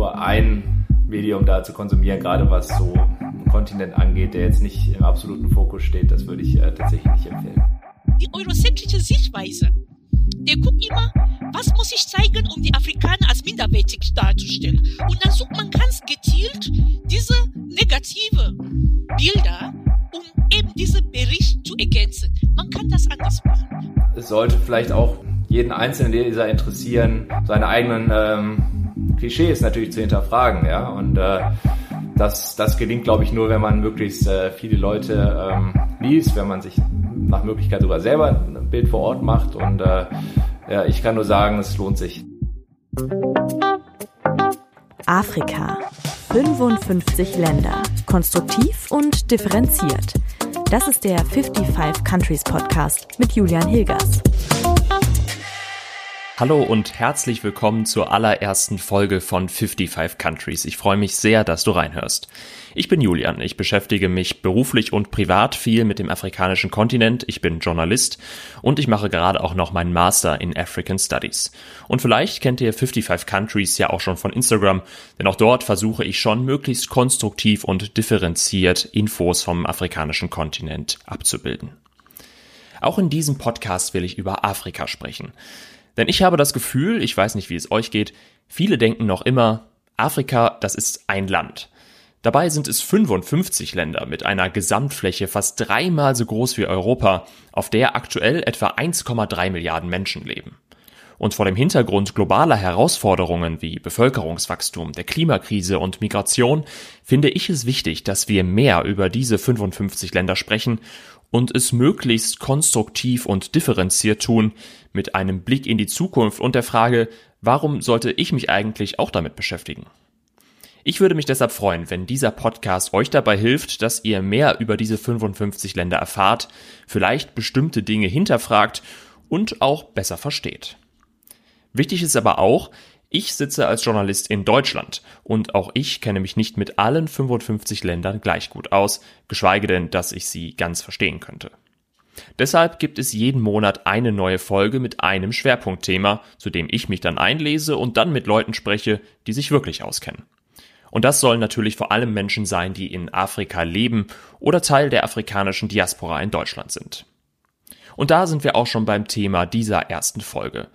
nur ein Medium da zu konsumieren, gerade was so einen Kontinent angeht, der jetzt nicht im absoluten Fokus steht, das würde ich äh, tatsächlich nicht empfehlen. Die eurozentrische Sichtweise, der guckt immer, was muss ich zeigen, um die Afrikaner als minderwertig darzustellen. Und dann sucht man ganz gezielt diese negative Bilder, um eben diesen Bericht zu ergänzen. Man kann das anders machen. Es sollte vielleicht auch jeden einzelnen Leser interessieren, seine eigenen ähm, Klischees natürlich zu hinterfragen, ja. Und äh, das, das gelingt, glaube ich, nur, wenn man möglichst äh, viele Leute ähm, liest, wenn man sich nach Möglichkeit sogar selber ein Bild vor Ort macht. Und äh, ja, ich kann nur sagen, es lohnt sich. Afrika. 55 Länder. Konstruktiv und differenziert. Das ist der 55 Countries Podcast mit Julian Hilgers. Hallo und herzlich willkommen zur allerersten Folge von 55 Countries. Ich freue mich sehr, dass du reinhörst. Ich bin Julian. Ich beschäftige mich beruflich und privat viel mit dem afrikanischen Kontinent. Ich bin Journalist und ich mache gerade auch noch meinen Master in African Studies. Und vielleicht kennt ihr 55 Countries ja auch schon von Instagram, denn auch dort versuche ich schon möglichst konstruktiv und differenziert Infos vom afrikanischen Kontinent abzubilden. Auch in diesem Podcast will ich über Afrika sprechen. Denn ich habe das Gefühl, ich weiß nicht, wie es euch geht, viele denken noch immer, Afrika, das ist ein Land. Dabei sind es 55 Länder mit einer Gesamtfläche fast dreimal so groß wie Europa, auf der aktuell etwa 1,3 Milliarden Menschen leben. Und vor dem Hintergrund globaler Herausforderungen wie Bevölkerungswachstum, der Klimakrise und Migration finde ich es wichtig, dass wir mehr über diese 55 Länder sprechen und es möglichst konstruktiv und differenziert tun, mit einem Blick in die Zukunft und der Frage, warum sollte ich mich eigentlich auch damit beschäftigen? Ich würde mich deshalb freuen, wenn dieser Podcast euch dabei hilft, dass ihr mehr über diese 55 Länder erfahrt, vielleicht bestimmte Dinge hinterfragt und auch besser versteht. Wichtig ist aber auch, ich sitze als Journalist in Deutschland und auch ich kenne mich nicht mit allen 55 Ländern gleich gut aus, geschweige denn, dass ich sie ganz verstehen könnte. Deshalb gibt es jeden Monat eine neue Folge mit einem Schwerpunktthema, zu dem ich mich dann einlese und dann mit Leuten spreche, die sich wirklich auskennen. Und das sollen natürlich vor allem Menschen sein, die in Afrika leben oder Teil der afrikanischen Diaspora in Deutschland sind. Und da sind wir auch schon beim Thema dieser ersten Folge.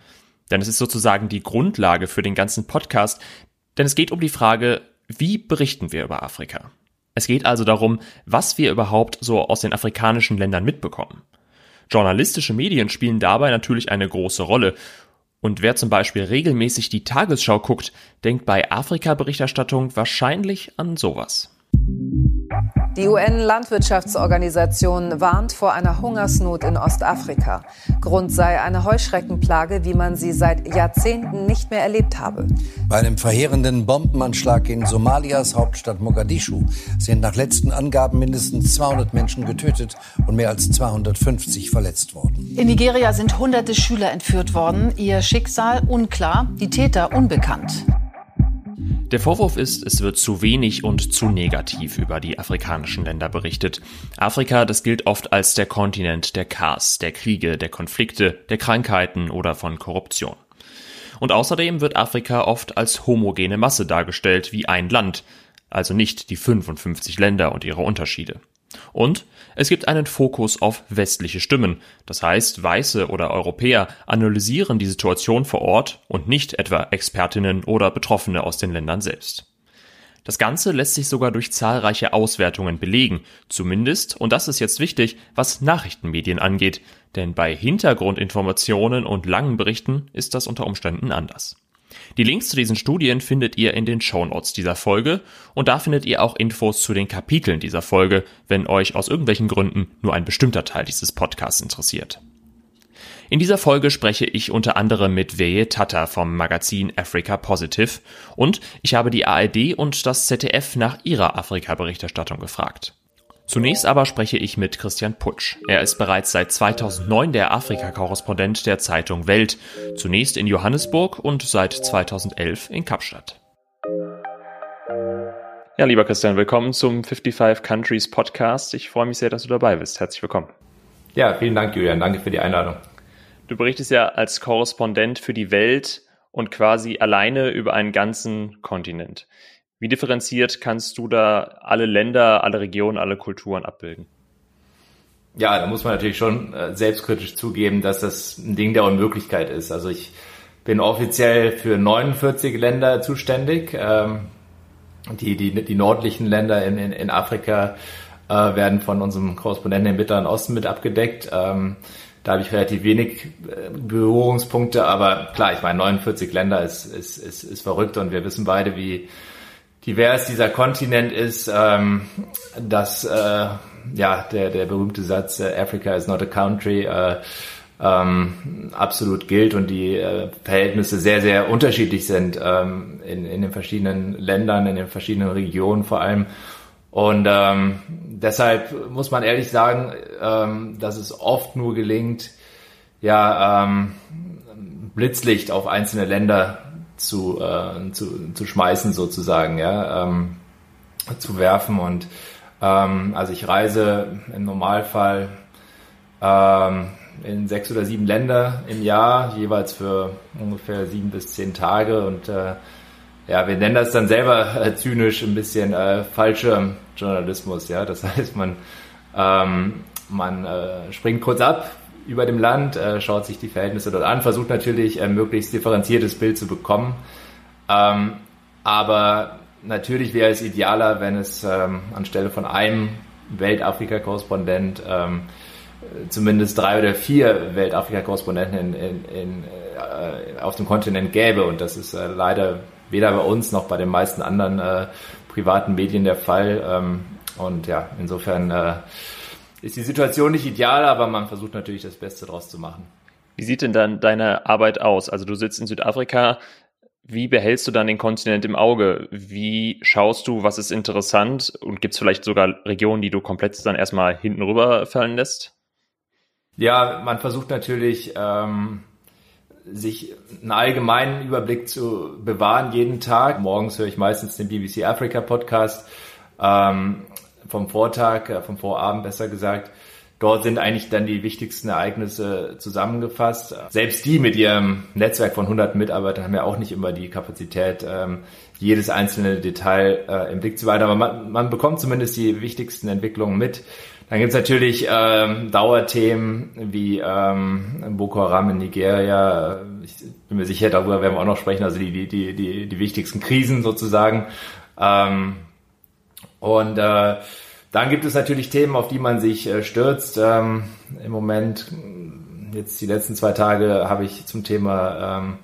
Denn es ist sozusagen die Grundlage für den ganzen Podcast, denn es geht um die Frage, wie berichten wir über Afrika? Es geht also darum, was wir überhaupt so aus den afrikanischen Ländern mitbekommen. Journalistische Medien spielen dabei natürlich eine große Rolle. Und wer zum Beispiel regelmäßig die Tagesschau guckt, denkt bei Afrika-Berichterstattung wahrscheinlich an sowas. Die UN-Landwirtschaftsorganisation warnt vor einer Hungersnot in Ostafrika. Grund sei eine Heuschreckenplage, wie man sie seit Jahrzehnten nicht mehr erlebt habe. Bei einem verheerenden Bombenanschlag in Somalias Hauptstadt Mogadischu sind nach letzten Angaben mindestens 200 Menschen getötet und mehr als 250 verletzt worden. In Nigeria sind hunderte Schüler entführt worden. Ihr Schicksal unklar, die Täter unbekannt. Der Vorwurf ist, es wird zu wenig und zu negativ über die afrikanischen Länder berichtet. Afrika, das gilt oft als der Kontinent der Chaos, der Kriege, der Konflikte, der Krankheiten oder von Korruption. Und außerdem wird Afrika oft als homogene Masse dargestellt wie ein Land, also nicht die 55 Länder und ihre Unterschiede. Und es gibt einen Fokus auf westliche Stimmen, das heißt Weiße oder Europäer analysieren die Situation vor Ort und nicht etwa Expertinnen oder Betroffene aus den Ländern selbst. Das Ganze lässt sich sogar durch zahlreiche Auswertungen belegen, zumindest, und das ist jetzt wichtig, was Nachrichtenmedien angeht, denn bei Hintergrundinformationen und langen Berichten ist das unter Umständen anders. Die Links zu diesen Studien findet ihr in den Shownotes dieser Folge und da findet ihr auch Infos zu den Kapiteln dieser Folge, wenn euch aus irgendwelchen Gründen nur ein bestimmter Teil dieses Podcasts interessiert. In dieser Folge spreche ich unter anderem mit Veye Tata vom Magazin Africa Positive und ich habe die ARD und das ZDF nach ihrer Afrika-Berichterstattung gefragt. Zunächst aber spreche ich mit Christian Putsch. Er ist bereits seit 2009 der Afrika-Korrespondent der Zeitung Welt, zunächst in Johannesburg und seit 2011 in Kapstadt. Ja, lieber Christian, willkommen zum 55 Countries Podcast. Ich freue mich sehr, dass du dabei bist. Herzlich willkommen. Ja, vielen Dank, Julian. Danke für die Einladung. Du berichtest ja als Korrespondent für die Welt und quasi alleine über einen ganzen Kontinent. Wie differenziert kannst du da alle Länder, alle Regionen, alle Kulturen abbilden? Ja, da muss man natürlich schon äh, selbstkritisch zugeben, dass das ein Ding der Unmöglichkeit ist. Also ich bin offiziell für 49 Länder zuständig. Ähm, die, die, die nördlichen Länder in, in, in Afrika äh, werden von unserem Korrespondenten im Mittleren Osten mit abgedeckt. Ähm, da habe ich relativ wenig äh, Berührungspunkte, aber klar, ich meine, 49 Länder ist, ist, ist, ist verrückt und wir wissen beide, wie divers dieser Kontinent ist, ähm, dass äh, ja der, der berühmte Satz äh, Africa is not a country äh, ähm, absolut gilt und die äh, Verhältnisse sehr, sehr unterschiedlich sind ähm, in, in den verschiedenen Ländern, in den verschiedenen Regionen vor allem. Und ähm, deshalb muss man ehrlich sagen, ähm, dass es oft nur gelingt, ja, ähm, Blitzlicht auf einzelne Länder zu, äh, zu, zu schmeißen sozusagen, ja, ähm, zu werfen. Und ähm, also ich reise im Normalfall ähm, in sechs oder sieben Länder im Jahr, jeweils für ungefähr sieben bis zehn Tage. Und äh, ja, wir nennen das dann selber äh, zynisch ein bisschen äh, Journalismus. Ja, das heißt, man ähm, man äh, springt kurz ab über dem Land, äh, schaut sich die Verhältnisse dort an, versucht natürlich ein möglichst differenziertes Bild zu bekommen. Ähm, aber natürlich wäre es idealer, wenn es ähm, anstelle von einem Weltafrika-Korrespondent ähm, zumindest drei oder vier Weltafrika-Korrespondenten in, in, in, äh, auf dem Kontinent gäbe. Und das ist äh, leider weder bei uns noch bei den meisten anderen äh, privaten Medien der Fall. Ähm, und ja, insofern äh, ist die Situation nicht ideal, aber man versucht natürlich das Beste draus zu machen. Wie sieht denn dann deine Arbeit aus? Also du sitzt in Südafrika. Wie behältst du dann den Kontinent im Auge? Wie schaust du, was ist interessant? Und gibt es vielleicht sogar Regionen, die du komplett dann erstmal hinten rüberfallen lässt? Ja, man versucht natürlich, ähm, sich einen allgemeinen Überblick zu bewahren jeden Tag. Morgens höre ich meistens den BBC Africa Podcast ähm, vom Vortag, äh, vom Vorabend besser gesagt. Dort sind eigentlich dann die wichtigsten Ereignisse zusammengefasst. Selbst die mit ihrem Netzwerk von 100 Mitarbeitern haben ja auch nicht immer die Kapazität, ähm, jedes einzelne Detail äh, im Blick zu behalten. Aber man, man bekommt zumindest die wichtigsten Entwicklungen mit. Dann gibt's natürlich ähm, Dauerthemen wie ähm, Boko Haram in Nigeria. Ich bin mir sicher, darüber werden wir auch noch sprechen. Also die, die, die, die, die wichtigsten Krisen sozusagen. Ähm, und äh, dann gibt es natürlich Themen, auf die man sich äh, stürzt. Ähm, Im Moment, jetzt die letzten zwei Tage, habe ich zum Thema ähm,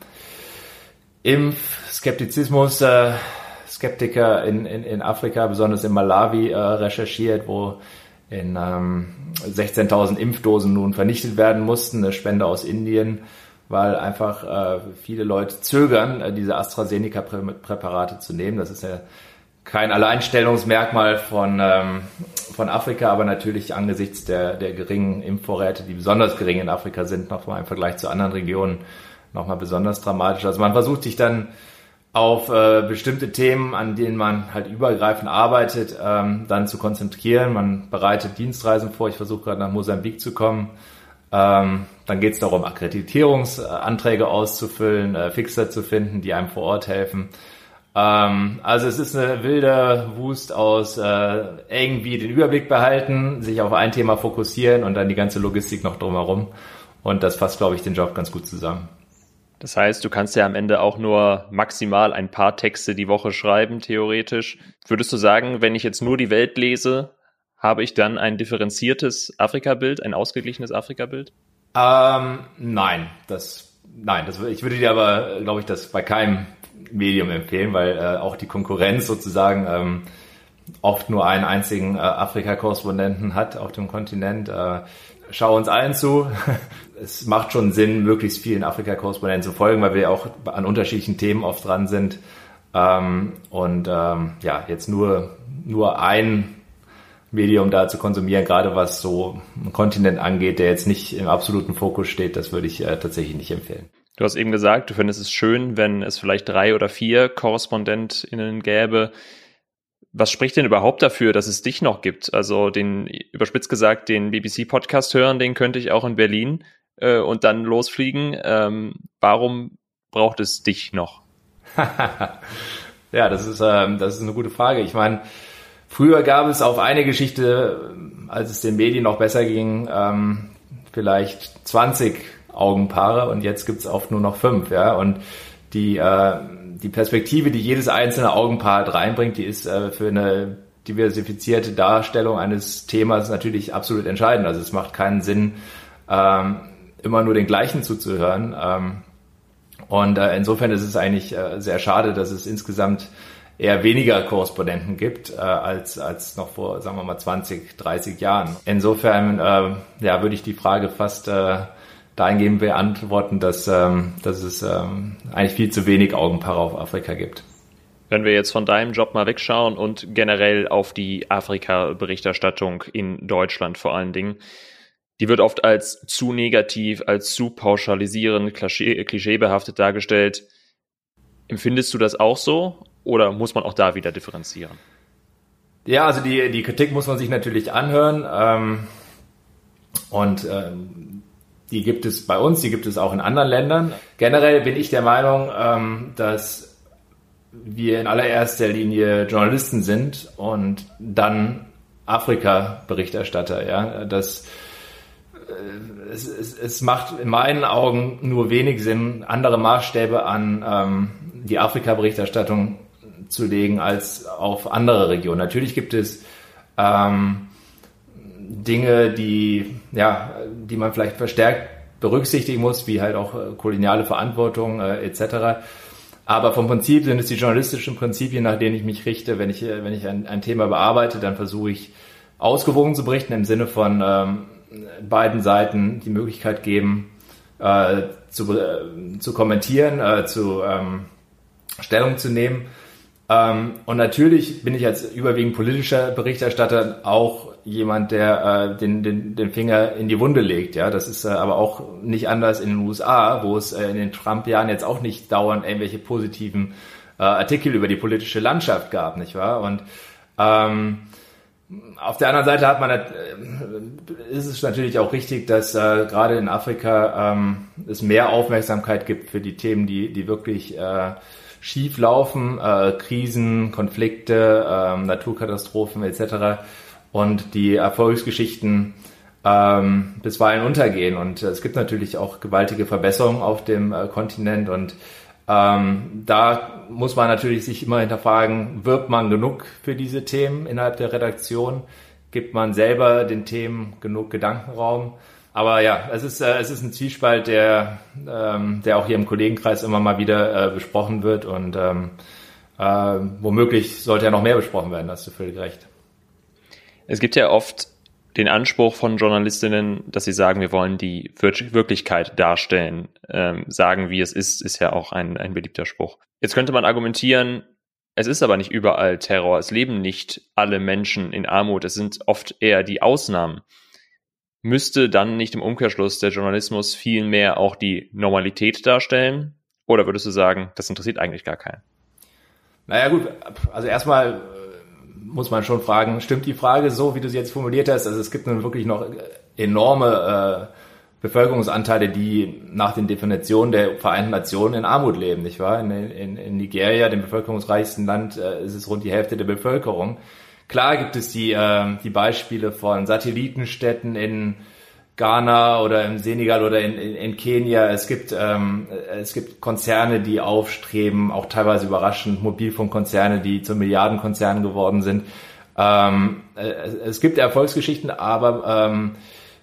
Impfskeptizismus, äh, Skeptiker in, in, in Afrika, besonders in Malawi, äh, recherchiert, wo in ähm, 16.000 Impfdosen nun vernichtet werden mussten, eine Spende aus Indien, weil einfach äh, viele Leute zögern, äh, diese AstraZeneca-Präparate zu nehmen. Das ist ja kein Alleinstellungsmerkmal von, ähm, von Afrika, aber natürlich angesichts der, der geringen Impfvorräte, die besonders gering in Afrika sind, nochmal im Vergleich zu anderen Regionen nochmal besonders dramatisch. Also man versucht sich dann auf äh, bestimmte Themen, an denen man halt übergreifend arbeitet, ähm, dann zu konzentrieren. Man bereitet Dienstreisen vor. Ich versuche gerade nach Mosambik zu kommen. Ähm, dann geht es darum, Akkreditierungsanträge auszufüllen, äh, Fixer zu finden, die einem vor Ort helfen. Ähm, also es ist eine wilde Wust aus äh, irgendwie den Überblick behalten, sich auf ein Thema fokussieren und dann die ganze Logistik noch drumherum. Und das fasst, glaube ich, den Job ganz gut zusammen. Das heißt, du kannst ja am Ende auch nur maximal ein paar Texte die Woche schreiben, theoretisch. Würdest du sagen, wenn ich jetzt nur die Welt lese, habe ich dann ein differenziertes Afrika-Bild, ein ausgeglichenes Afrika-Bild? Ähm, nein, das, nein, das, ich würde dir aber, glaube ich, das bei keinem Medium empfehlen, weil äh, auch die Konkurrenz sozusagen ähm, oft nur einen einzigen äh, Afrika-Korrespondenten hat auf dem Kontinent. Äh, schau uns allen zu. es macht schon Sinn, möglichst vielen Afrika-Korrespondenten zu folgen, weil wir auch an unterschiedlichen Themen oft dran sind. Ähm, und ähm, ja, jetzt nur, nur ein Medium da zu konsumieren, gerade was so einen Kontinent angeht, der jetzt nicht im absoluten Fokus steht, das würde ich äh, tatsächlich nicht empfehlen. Du hast eben gesagt, du findest es schön, wenn es vielleicht drei oder vier KorrespondentInnen gäbe, was spricht denn überhaupt dafür, dass es dich noch gibt? Also den, überspitzt gesagt, den BBC-Podcast hören, den könnte ich auch in Berlin äh, und dann losfliegen. Ähm, warum braucht es dich noch? ja, das ist, ähm, das ist eine gute Frage. Ich meine, früher gab es auf eine Geschichte, als es den Medien noch besser ging, ähm, vielleicht 20 Augenpaare und jetzt gibt's oft nur noch fünf. Ja? Und die, äh, die Perspektive, die jedes einzelne Augenpaar halt reinbringt, die ist äh, für eine diversifizierte Darstellung eines Themas natürlich absolut entscheidend. Also es macht keinen Sinn, ähm, immer nur den gleichen zuzuhören. Ähm, und äh, insofern ist es eigentlich äh, sehr schade, dass es insgesamt eher weniger Korrespondenten gibt äh, als, als noch vor, sagen wir mal, 20, 30 Jahren. Insofern äh, ja, würde ich die Frage fast äh, dahingehend beantworten, dass, ähm, dass es ähm, eigentlich viel zu wenig Augenpaare auf Afrika gibt. Wenn wir jetzt von deinem Job mal wegschauen und generell auf die Afrika-Berichterstattung in Deutschland vor allen Dingen, die wird oft als zu negativ, als zu pauschalisierend, klischeebehaftet dargestellt. Empfindest du das auch so oder muss man auch da wieder differenzieren? Ja, also die, die Kritik muss man sich natürlich anhören. Ähm, und ähm, die gibt es bei uns, die gibt es auch in anderen Ländern. Generell bin ich der Meinung, ähm, dass wir in allererster Linie Journalisten sind und dann Afrika-Berichterstatter. Ja, das äh, es, es, es, macht in meinen Augen nur wenig Sinn, andere Maßstäbe an ähm, die Afrika-Berichterstattung zu legen als auf andere Regionen. Natürlich gibt es ähm, Dinge, die ja, die man vielleicht verstärkt berücksichtigen muss, wie halt auch äh, koloniale Verantwortung äh, etc. Aber vom Prinzip sind es die journalistischen Prinzipien, nach denen ich mich richte. Wenn ich, wenn ich ein, ein Thema bearbeite, dann versuche ich ausgewogen zu berichten im Sinne von ähm, beiden Seiten die Möglichkeit geben, äh, zu, äh, zu kommentieren, äh, zu ähm, Stellung zu nehmen. Ähm, und natürlich bin ich als überwiegend politischer Berichterstatter auch jemand, der äh, den, den, den Finger in die Wunde legt. Ja, das ist äh, aber auch nicht anders in den USA, wo es äh, in den Trump-Jahren jetzt auch nicht dauernd irgendwelche positiven äh, Artikel über die politische Landschaft gab, nicht wahr? Und ähm, auf der anderen Seite hat man, äh, ist es natürlich auch richtig, dass äh, gerade in Afrika ähm, es mehr Aufmerksamkeit gibt für die Themen, die, die wirklich äh, schief laufen, äh, Krisen, Konflikte, äh, Naturkatastrophen etc und die Erfolgsgeschichten ähm, bisweilen untergehen. Und es gibt natürlich auch gewaltige Verbesserungen auf dem äh, Kontinent und ähm, da muss man natürlich sich immer hinterfragen, wirbt man genug für diese Themen innerhalb der Redaktion? Gibt man selber den Themen genug Gedankenraum? Aber ja, es ist, äh, es ist ein Zwiespalt, der, ähm, der auch hier im Kollegenkreis immer mal wieder äh, besprochen wird und ähm, äh, womöglich sollte ja noch mehr besprochen werden, hast du völlig recht. Es gibt ja oft den Anspruch von Journalistinnen, dass sie sagen, wir wollen die Wirklichkeit darstellen. Ähm, sagen, wie es ist, ist ja auch ein, ein beliebter Spruch. Jetzt könnte man argumentieren, es ist aber nicht überall Terror. Es leben nicht alle Menschen in Armut. Es sind oft eher die Ausnahmen. Müsste dann nicht im Umkehrschluss der Journalismus viel mehr auch die Normalität darstellen? Oder würdest du sagen, das interessiert eigentlich gar keinen? Naja gut, also erstmal muss man schon fragen, stimmt die Frage so, wie du sie jetzt formuliert hast? Also es gibt nun wirklich noch enorme äh, Bevölkerungsanteile, die nach den Definitionen der Vereinten Nationen in Armut leben, nicht wahr? In, in, in Nigeria, dem bevölkerungsreichsten Land, äh, ist es rund die Hälfte der Bevölkerung. Klar gibt es die, äh, die Beispiele von Satellitenstädten in Ghana oder im Senegal oder in, in, in Kenia. Es gibt, ähm, es gibt Konzerne, die aufstreben, auch teilweise überraschend, Mobilfunkkonzerne, die zu Milliardenkonzernen geworden sind. Ähm, äh, es gibt Erfolgsgeschichten, aber ähm,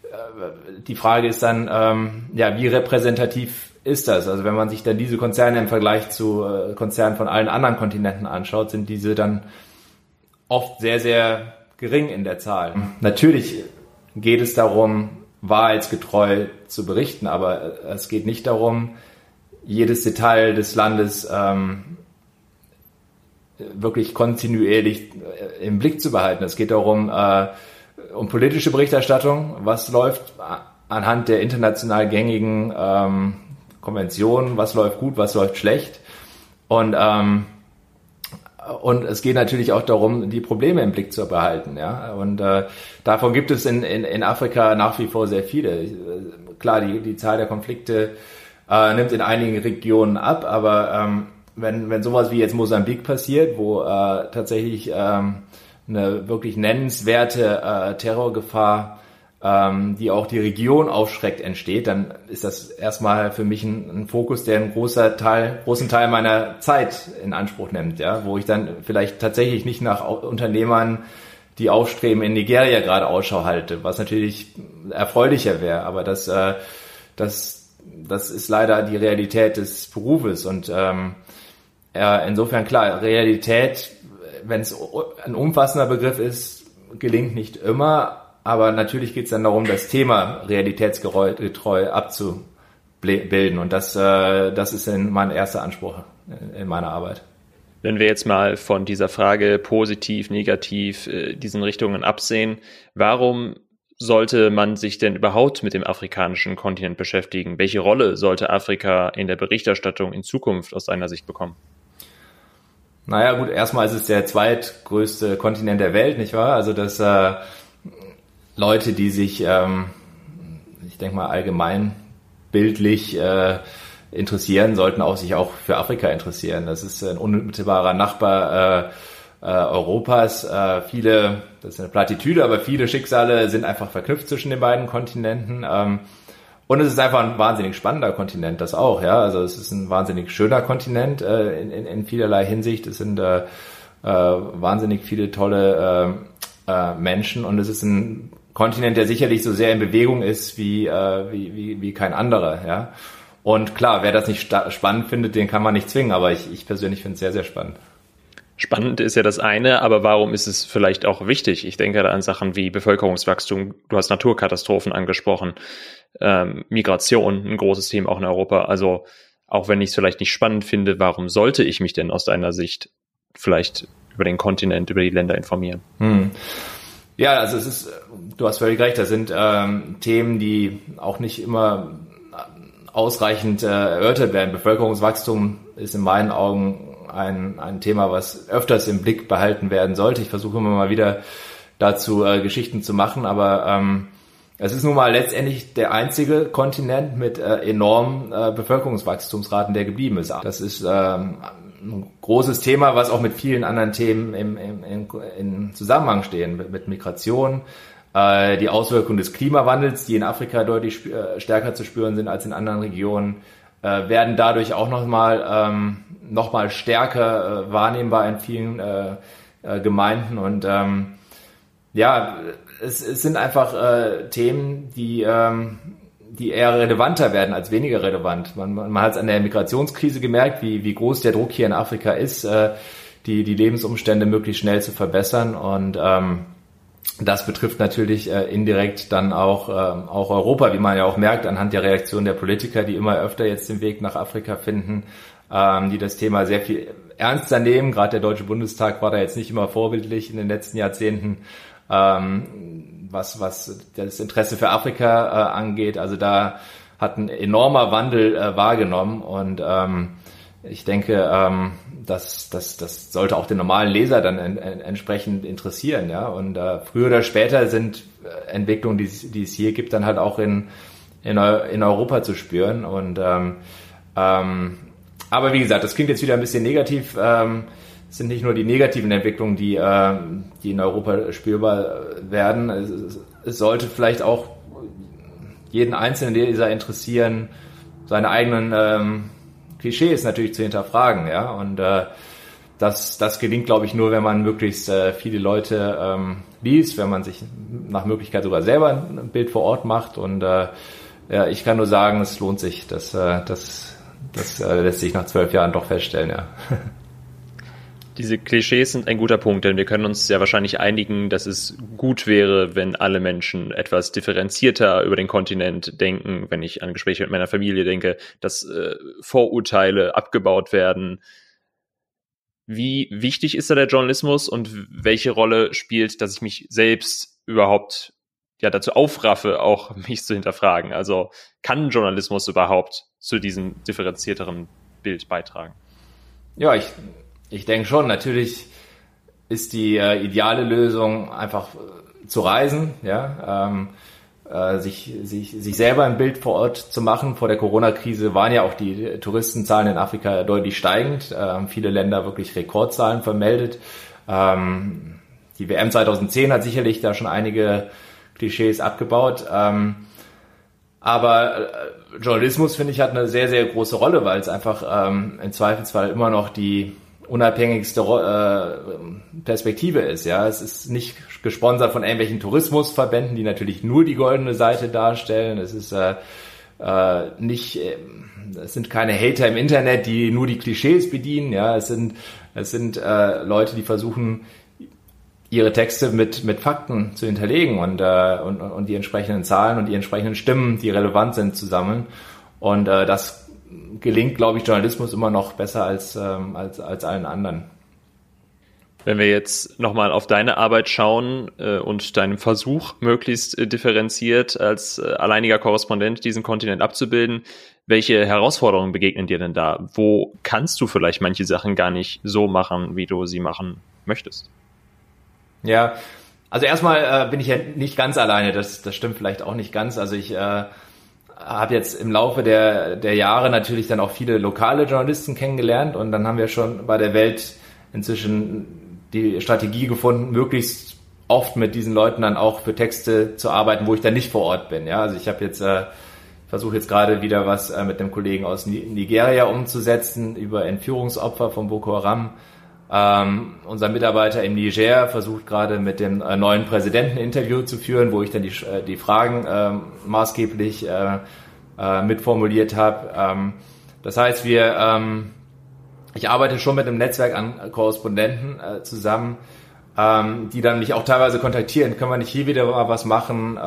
äh, die Frage ist dann, ähm, ja, wie repräsentativ ist das? Also wenn man sich dann diese Konzerne im Vergleich zu äh, Konzernen von allen anderen Kontinenten anschaut, sind diese dann oft sehr, sehr gering in der Zahl. Natürlich geht es darum, wahrheitsgetreu zu berichten, aber es geht nicht darum, jedes Detail des Landes ähm, wirklich kontinuierlich äh, im Blick zu behalten. Es geht darum, äh, um politische Berichterstattung, was läuft anhand der international gängigen ähm, Konventionen, was läuft gut, was läuft schlecht. Und ähm, und es geht natürlich auch darum, die Probleme im Blick zu behalten. Ja? Und äh, davon gibt es in, in, in Afrika nach wie vor sehr viele. Klar, die, die Zahl der Konflikte äh, nimmt in einigen Regionen ab, aber ähm, wenn, wenn sowas wie jetzt Mosambik passiert, wo äh, tatsächlich ähm, eine wirklich nennenswerte äh, Terrorgefahr, ähm, die auch die Region aufschreckt, entsteht, dann ist das erstmal für mich ein, ein Fokus, der einen großer Teil, großen Teil meiner Zeit in Anspruch nimmt, ja, wo ich dann vielleicht tatsächlich nicht nach Unternehmern, die aufstreben, in Nigeria gerade Ausschau halte, was natürlich erfreulicher wäre, aber das, äh, das, das ist leider die Realität des Berufes und ähm, ja, insofern klar, Realität wenn es ein umfassender Begriff ist, gelingt nicht immer, aber natürlich geht es dann darum, das Thema realitätsgetreu abzubilden und das, äh, das ist mein erster Anspruch in meiner Arbeit. Wenn wir jetzt mal von dieser Frage positiv, negativ, äh, diesen Richtungen absehen, warum sollte man sich denn überhaupt mit dem afrikanischen Kontinent beschäftigen? Welche Rolle sollte Afrika in der Berichterstattung in Zukunft aus deiner Sicht bekommen? Naja, gut, erstmal ist es der zweitgrößte Kontinent der Welt, nicht wahr? Also, dass äh, Leute, die sich, ähm, ich denke mal, allgemein bildlich äh, interessieren, sollten auch sich auch für Afrika interessieren. Das ist ein unmittelbarer Nachbar äh, äh, Europas. Äh, viele, das ist eine Plattitüde, aber viele Schicksale sind einfach verknüpft zwischen den beiden Kontinenten. Ähm, und es ist einfach ein wahnsinnig spannender Kontinent, das auch, ja. Also es ist ein wahnsinnig schöner Kontinent äh, in, in, in vielerlei Hinsicht. Es sind äh, äh, wahnsinnig viele tolle äh, äh, Menschen und es ist ein Kontinent, der sicherlich so sehr in Bewegung ist wie, äh, wie, wie, wie kein anderer, ja. Und klar, wer das nicht spannend findet, den kann man nicht zwingen, aber ich, ich persönlich finde es sehr, sehr spannend. Spannend ist ja das eine, aber warum ist es vielleicht auch wichtig? Ich denke da an Sachen wie Bevölkerungswachstum, du hast Naturkatastrophen angesprochen, ähm, Migration, ein großes Thema auch in Europa. Also auch wenn ich es vielleicht nicht spannend finde, warum sollte ich mich denn aus deiner Sicht vielleicht über den Kontinent, über die Länder informieren? Hm. Ja, also es ist, du hast völlig recht, das sind ähm, Themen, die auch nicht immer ausreichend äh, erörtert werden. Bevölkerungswachstum ist in meinen Augen ein, ein Thema, was öfters im Blick behalten werden sollte. Ich versuche immer mal wieder dazu äh, Geschichten zu machen, aber ähm, es ist nun mal letztendlich der einzige Kontinent mit äh, enormen äh, Bevölkerungswachstumsraten, der geblieben ist. Das ist ähm, ein großes Thema, was auch mit vielen anderen Themen im, im, im, in Zusammenhang stehen, mit, mit Migration, äh, die Auswirkungen des Klimawandels, die in Afrika deutlich äh, stärker zu spüren sind als in anderen Regionen, äh, werden dadurch auch nochmal ähm, noch mal stärker äh, wahrnehmbar in vielen äh, äh, Gemeinden. Und ähm, ja, es, es sind einfach Themen, die, ähm, die eher relevanter werden als weniger relevant. Man, man, man hat es an der Migrationskrise gemerkt, wie, wie groß der Druck hier in Afrika ist, äh, die, die Lebensumstände möglichst schnell zu verbessern. Und ähm, das betrifft natürlich äh, indirekt dann auch, äh, auch Europa, wie man ja auch merkt anhand der Reaktion der Politiker, die immer öfter jetzt den Weg nach Afrika finden, ähm, die das Thema sehr viel ernster nehmen. Gerade der Deutsche Bundestag war da jetzt nicht immer vorbildlich in den letzten Jahrzehnten ähm, was, was das Interesse für Afrika äh, angeht. Also da hat ein enormer Wandel äh, wahrgenommen und ähm, ich denke, ähm, das, das, das sollte auch den normalen Leser dann en, en, entsprechend interessieren, ja. Und äh, früher oder später sind äh, Entwicklungen, die, die es hier gibt, dann halt auch in, in, in Europa zu spüren. Und ähm, ähm, aber wie gesagt, das klingt jetzt wieder ein bisschen negativ. Ähm, sind nicht nur die negativen Entwicklungen, die, äh, die in Europa spürbar werden. Es, es sollte vielleicht auch jeden Einzelnen, dieser interessieren, seine eigenen ähm, Klischees natürlich zu hinterfragen, ja. Und äh, das, das gelingt, glaube ich, nur, wenn man möglichst äh, viele Leute ähm, liest, wenn man sich nach Möglichkeit sogar selber ein Bild vor Ort macht. Und äh, ja, ich kann nur sagen, es lohnt sich. Das, äh, das, das äh, lässt sich nach zwölf Jahren doch feststellen, ja. Diese Klischees sind ein guter Punkt, denn wir können uns sehr wahrscheinlich einigen, dass es gut wäre, wenn alle Menschen etwas differenzierter über den Kontinent denken, wenn ich an Gespräche mit meiner Familie denke, dass äh, Vorurteile abgebaut werden. Wie wichtig ist da der Journalismus und welche Rolle spielt, dass ich mich selbst überhaupt ja dazu aufraffe, auch mich zu hinterfragen? Also kann Journalismus überhaupt zu diesem differenzierteren Bild beitragen? Ja, ich ich denke schon, natürlich ist die äh, ideale Lösung einfach äh, zu reisen, ja, ähm, äh, sich, sich, sich selber ein Bild vor Ort zu machen. Vor der Corona-Krise waren ja auch die Touristenzahlen in Afrika deutlich steigend, äh, haben viele Länder wirklich Rekordzahlen vermeldet. Ähm, die WM 2010 hat sicherlich da schon einige Klischees abgebaut. Ähm, aber äh, Journalismus, finde ich, hat eine sehr, sehr große Rolle, weil es einfach ähm, im Zweifelsfall immer noch die unabhängigste äh, Perspektive ist. Ja, es ist nicht gesponsert von irgendwelchen Tourismusverbänden, die natürlich nur die goldene Seite darstellen. Es ist äh, äh, nicht, äh, es sind keine Hater im Internet, die nur die Klischees bedienen. Ja, es sind es sind äh, Leute, die versuchen ihre Texte mit mit Fakten zu hinterlegen und äh, und, und die entsprechenden Zahlen und die entsprechenden Stimmen, die relevant sind, zu sammeln. Und äh, das gelingt, glaube ich, Journalismus immer noch besser als, ähm, als, als allen anderen. Wenn wir jetzt nochmal auf deine Arbeit schauen äh, und deinen Versuch, möglichst äh, differenziert als äh, alleiniger Korrespondent diesen Kontinent abzubilden, welche Herausforderungen begegnen dir denn da? Wo kannst du vielleicht manche Sachen gar nicht so machen, wie du sie machen möchtest? Ja, also erstmal äh, bin ich ja nicht ganz alleine, das, das stimmt vielleicht auch nicht ganz. Also ich äh, habe jetzt im Laufe der, der Jahre natürlich dann auch viele lokale Journalisten kennengelernt und dann haben wir schon bei der Welt inzwischen die Strategie gefunden, möglichst oft mit diesen Leuten dann auch für Texte zu arbeiten, wo ich dann nicht vor Ort bin. Ja, also ich habe jetzt äh, versuche jetzt gerade wieder was äh, mit einem Kollegen aus Nigeria umzusetzen über Entführungsopfer von Boko Haram. Ähm, unser Mitarbeiter im Niger versucht gerade mit dem äh, neuen Präsidenten Interview zu führen, wo ich dann die, äh, die Fragen äh, maßgeblich äh, äh, mitformuliert habe. Ähm, das heißt, wir, ähm, ich arbeite schon mit einem Netzwerk an Korrespondenten äh, zusammen, ähm, die dann mich auch teilweise kontaktieren. Können wir nicht hier wieder was machen?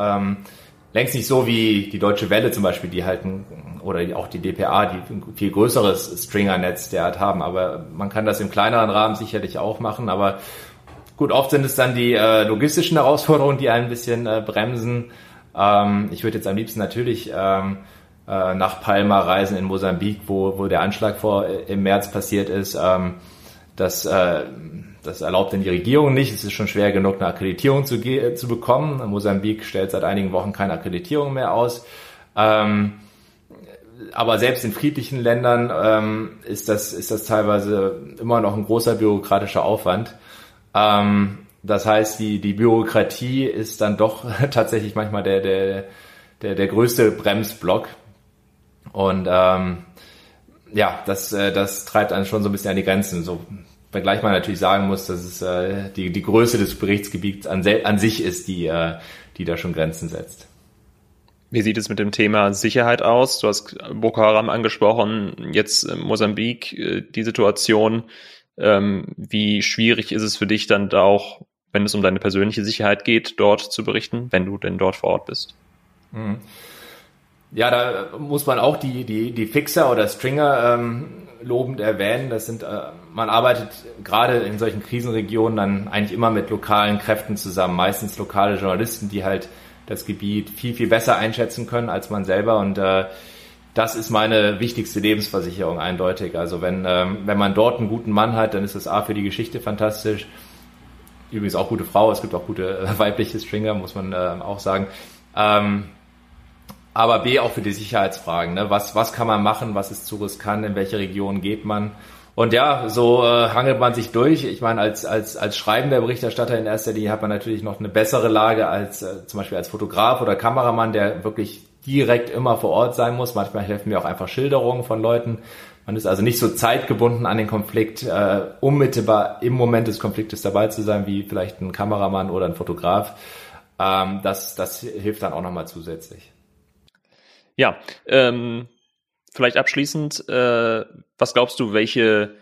Längst nicht so wie die Deutsche Welle zum Beispiel, die halt ein, oder auch die DPA, die ein viel größeres Stringer-Netz derart haben. Aber man kann das im kleineren Rahmen sicherlich auch machen. Aber gut, oft sind es dann die äh, logistischen Herausforderungen, die ein bisschen äh, bremsen. Ähm, ich würde jetzt am liebsten natürlich ähm, äh, nach Palma reisen in Mosambik, wo, wo der Anschlag vor äh, im März passiert ist. Ähm, das äh, das erlaubt denn die Regierung nicht. Es ist schon schwer genug, eine Akkreditierung zu, zu bekommen. Mosambik stellt seit einigen Wochen keine Akkreditierung mehr aus. Ähm, aber selbst in friedlichen Ländern ähm, ist, das, ist das teilweise immer noch ein großer bürokratischer Aufwand. Ähm, das heißt, die, die Bürokratie ist dann doch tatsächlich manchmal der, der, der, der größte Bremsblock. Und ähm, ja, das, äh, das treibt einen schon so ein bisschen an die Grenzen. So Wenngleich man natürlich sagen muss, dass es äh, die, die Größe des Berichtsgebiets an, an sich ist, die, äh, die da schon Grenzen setzt. Wie sieht es mit dem Thema Sicherheit aus? Du hast Boko Haram angesprochen, jetzt Mosambik, äh, die Situation. Ähm, wie schwierig ist es für dich dann da auch, wenn es um deine persönliche Sicherheit geht, dort zu berichten, wenn du denn dort vor Ort bist? Mhm. Ja, da muss man auch die, die, die Fixer oder Stringer ähm, lobend erwähnen. Das sind, äh, man arbeitet gerade in solchen Krisenregionen dann eigentlich immer mit lokalen Kräften zusammen, meistens lokale Journalisten, die halt das Gebiet viel, viel besser einschätzen können als man selber. Und äh, das ist meine wichtigste Lebensversicherung eindeutig. Also wenn, ähm, wenn man dort einen guten Mann hat, dann ist das A für die Geschichte fantastisch. Übrigens auch gute Frau, es gibt auch gute äh, weibliche Stringer, muss man äh, auch sagen. Ähm, aber B auch für die Sicherheitsfragen. Ne? Was, was kann man machen, was ist zu riskant, in welche Region geht man? Und ja, so äh, hangelt man sich durch. Ich meine, als, als, als schreibender Berichterstatter in erster Linie hat man natürlich noch eine bessere Lage als äh, zum Beispiel als Fotograf oder Kameramann, der wirklich direkt immer vor Ort sein muss. Manchmal helfen mir auch einfach Schilderungen von Leuten. Man ist also nicht so zeitgebunden an den Konflikt, äh, unmittelbar im Moment des Konfliktes dabei zu sein, wie vielleicht ein Kameramann oder ein Fotograf. Ähm, das, das hilft dann auch nochmal zusätzlich. Ja, ähm, vielleicht abschließend, äh, was glaubst du, welche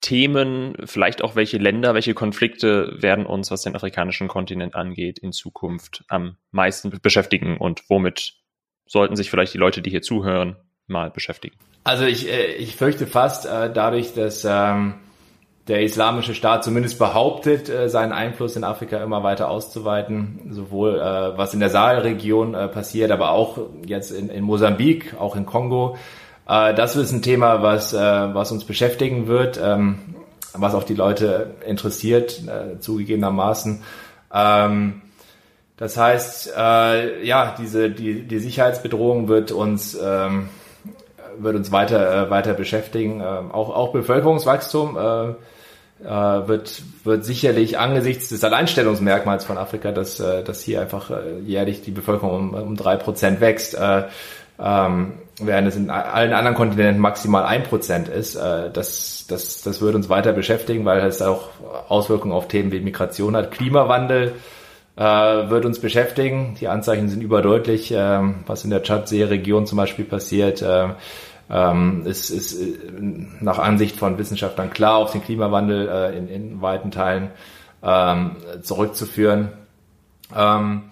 Themen, vielleicht auch welche Länder, welche Konflikte werden uns, was den afrikanischen Kontinent angeht, in Zukunft am meisten beschäftigen und womit sollten sich vielleicht die Leute, die hier zuhören, mal beschäftigen? Also ich, äh, ich fürchte fast äh, dadurch, dass ähm, der islamische Staat zumindest behauptet, äh, seinen Einfluss in Afrika immer weiter auszuweiten, sowohl äh, was in der Sahelregion äh, passiert, aber auch jetzt in, in Mosambik, auch in Kongo. Das ist ein Thema, was, was uns beschäftigen wird, ähm, was auch die Leute interessiert, zugegebenermaßen. Ähm, Das heißt, ja, diese die die Sicherheitsbedrohung wird uns ähm, wird uns weiter weiter beschäftigen. Auch auch Bevölkerungswachstum wird wird sicherlich angesichts des Alleinstellungsmerkmals von Afrika, dass äh, dass hier einfach äh, jährlich die Bevölkerung um, um drei Prozent wächst. Äh, ähm, während es in allen anderen Kontinenten maximal ein Prozent ist. Äh, das, das, das wird uns weiter beschäftigen, weil es auch Auswirkungen auf Themen wie Migration hat. Klimawandel äh, wird uns beschäftigen. Die Anzeichen sind überdeutlich, äh, was in der Tschadsee-Region zum Beispiel passiert. Äh, ähm, ist, ist äh, nach Ansicht von Wissenschaftlern klar auf den Klimawandel äh, in, in weiten Teilen ähm, zurückzuführen. Ähm,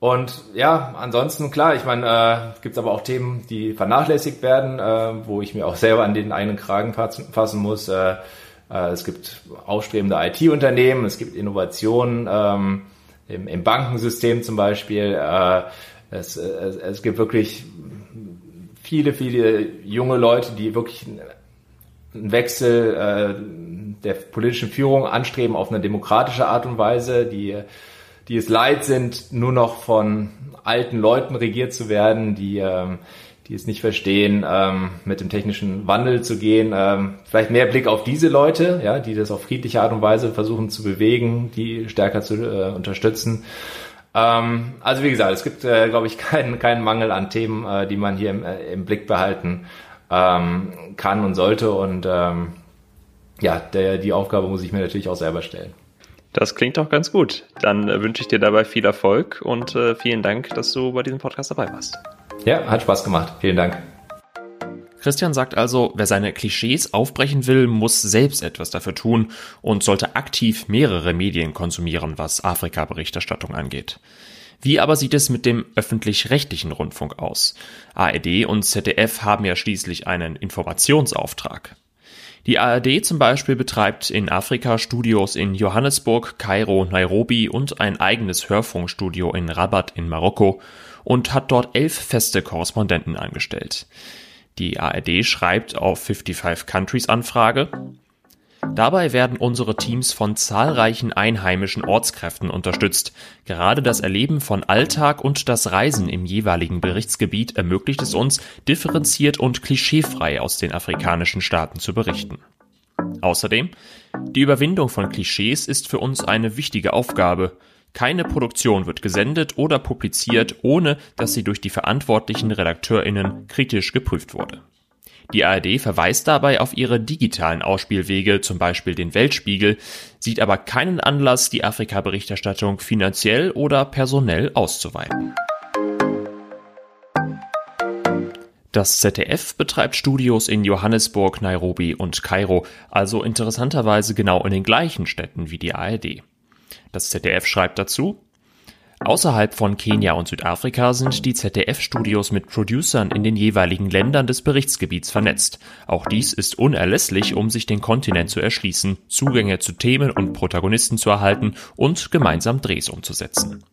und ja, ansonsten klar, ich meine, äh, gibt aber auch Themen, die vernachlässigt werden, äh, wo ich mir auch selber an den einen Kragen fassen muss. Äh, äh, es gibt aufstrebende IT-Unternehmen, es gibt Innovationen ähm, im, im Bankensystem zum Beispiel. Äh, es, es, es gibt wirklich viele, viele junge Leute, die wirklich einen Wechsel äh, der politischen Führung anstreben auf eine demokratische Art und Weise, die die es leid sind, nur noch von alten Leuten regiert zu werden, die, ähm, die es nicht verstehen, ähm, mit dem technischen Wandel zu gehen. Ähm, vielleicht mehr Blick auf diese Leute, ja, die das auf friedliche Art und Weise versuchen zu bewegen, die stärker zu äh, unterstützen. Ähm, also wie gesagt, es gibt, äh, glaube ich, keinen, keinen Mangel an Themen, äh, die man hier im, äh, im Blick behalten ähm, kann und sollte. Und ähm, ja, der, die Aufgabe muss ich mir natürlich auch selber stellen. Das klingt doch ganz gut. Dann äh, wünsche ich dir dabei viel Erfolg und äh, vielen Dank, dass du bei diesem Podcast dabei warst. Ja, hat Spaß gemacht. Vielen Dank. Christian sagt also, wer seine Klischees aufbrechen will, muss selbst etwas dafür tun und sollte aktiv mehrere Medien konsumieren, was Afrika-Berichterstattung angeht. Wie aber sieht es mit dem öffentlich-rechtlichen Rundfunk aus? ARD und ZDF haben ja schließlich einen Informationsauftrag. Die ARD zum Beispiel betreibt in Afrika Studios in Johannesburg, Kairo, Nairobi und ein eigenes Hörfunkstudio in Rabat in Marokko und hat dort elf feste Korrespondenten angestellt. Die ARD schreibt auf 55 Countries Anfrage, Dabei werden unsere Teams von zahlreichen einheimischen Ortskräften unterstützt. Gerade das Erleben von Alltag und das Reisen im jeweiligen Berichtsgebiet ermöglicht es uns, differenziert und klischeefrei aus den afrikanischen Staaten zu berichten. Außerdem, die Überwindung von Klischees ist für uns eine wichtige Aufgabe. Keine Produktion wird gesendet oder publiziert, ohne dass sie durch die verantwortlichen Redakteurinnen kritisch geprüft wurde. Die ARD verweist dabei auf ihre digitalen Ausspielwege, zum Beispiel den Weltspiegel, sieht aber keinen Anlass, die Afrika-Berichterstattung finanziell oder personell auszuweiten. Das ZDF betreibt Studios in Johannesburg, Nairobi und Kairo, also interessanterweise genau in den gleichen Städten wie die ARD. Das ZDF schreibt dazu, Außerhalb von Kenia und Südafrika sind die ZDF-Studios mit Producern in den jeweiligen Ländern des Berichtsgebiets vernetzt. Auch dies ist unerlässlich, um sich den Kontinent zu erschließen, Zugänge zu Themen und Protagonisten zu erhalten und gemeinsam Drehs umzusetzen.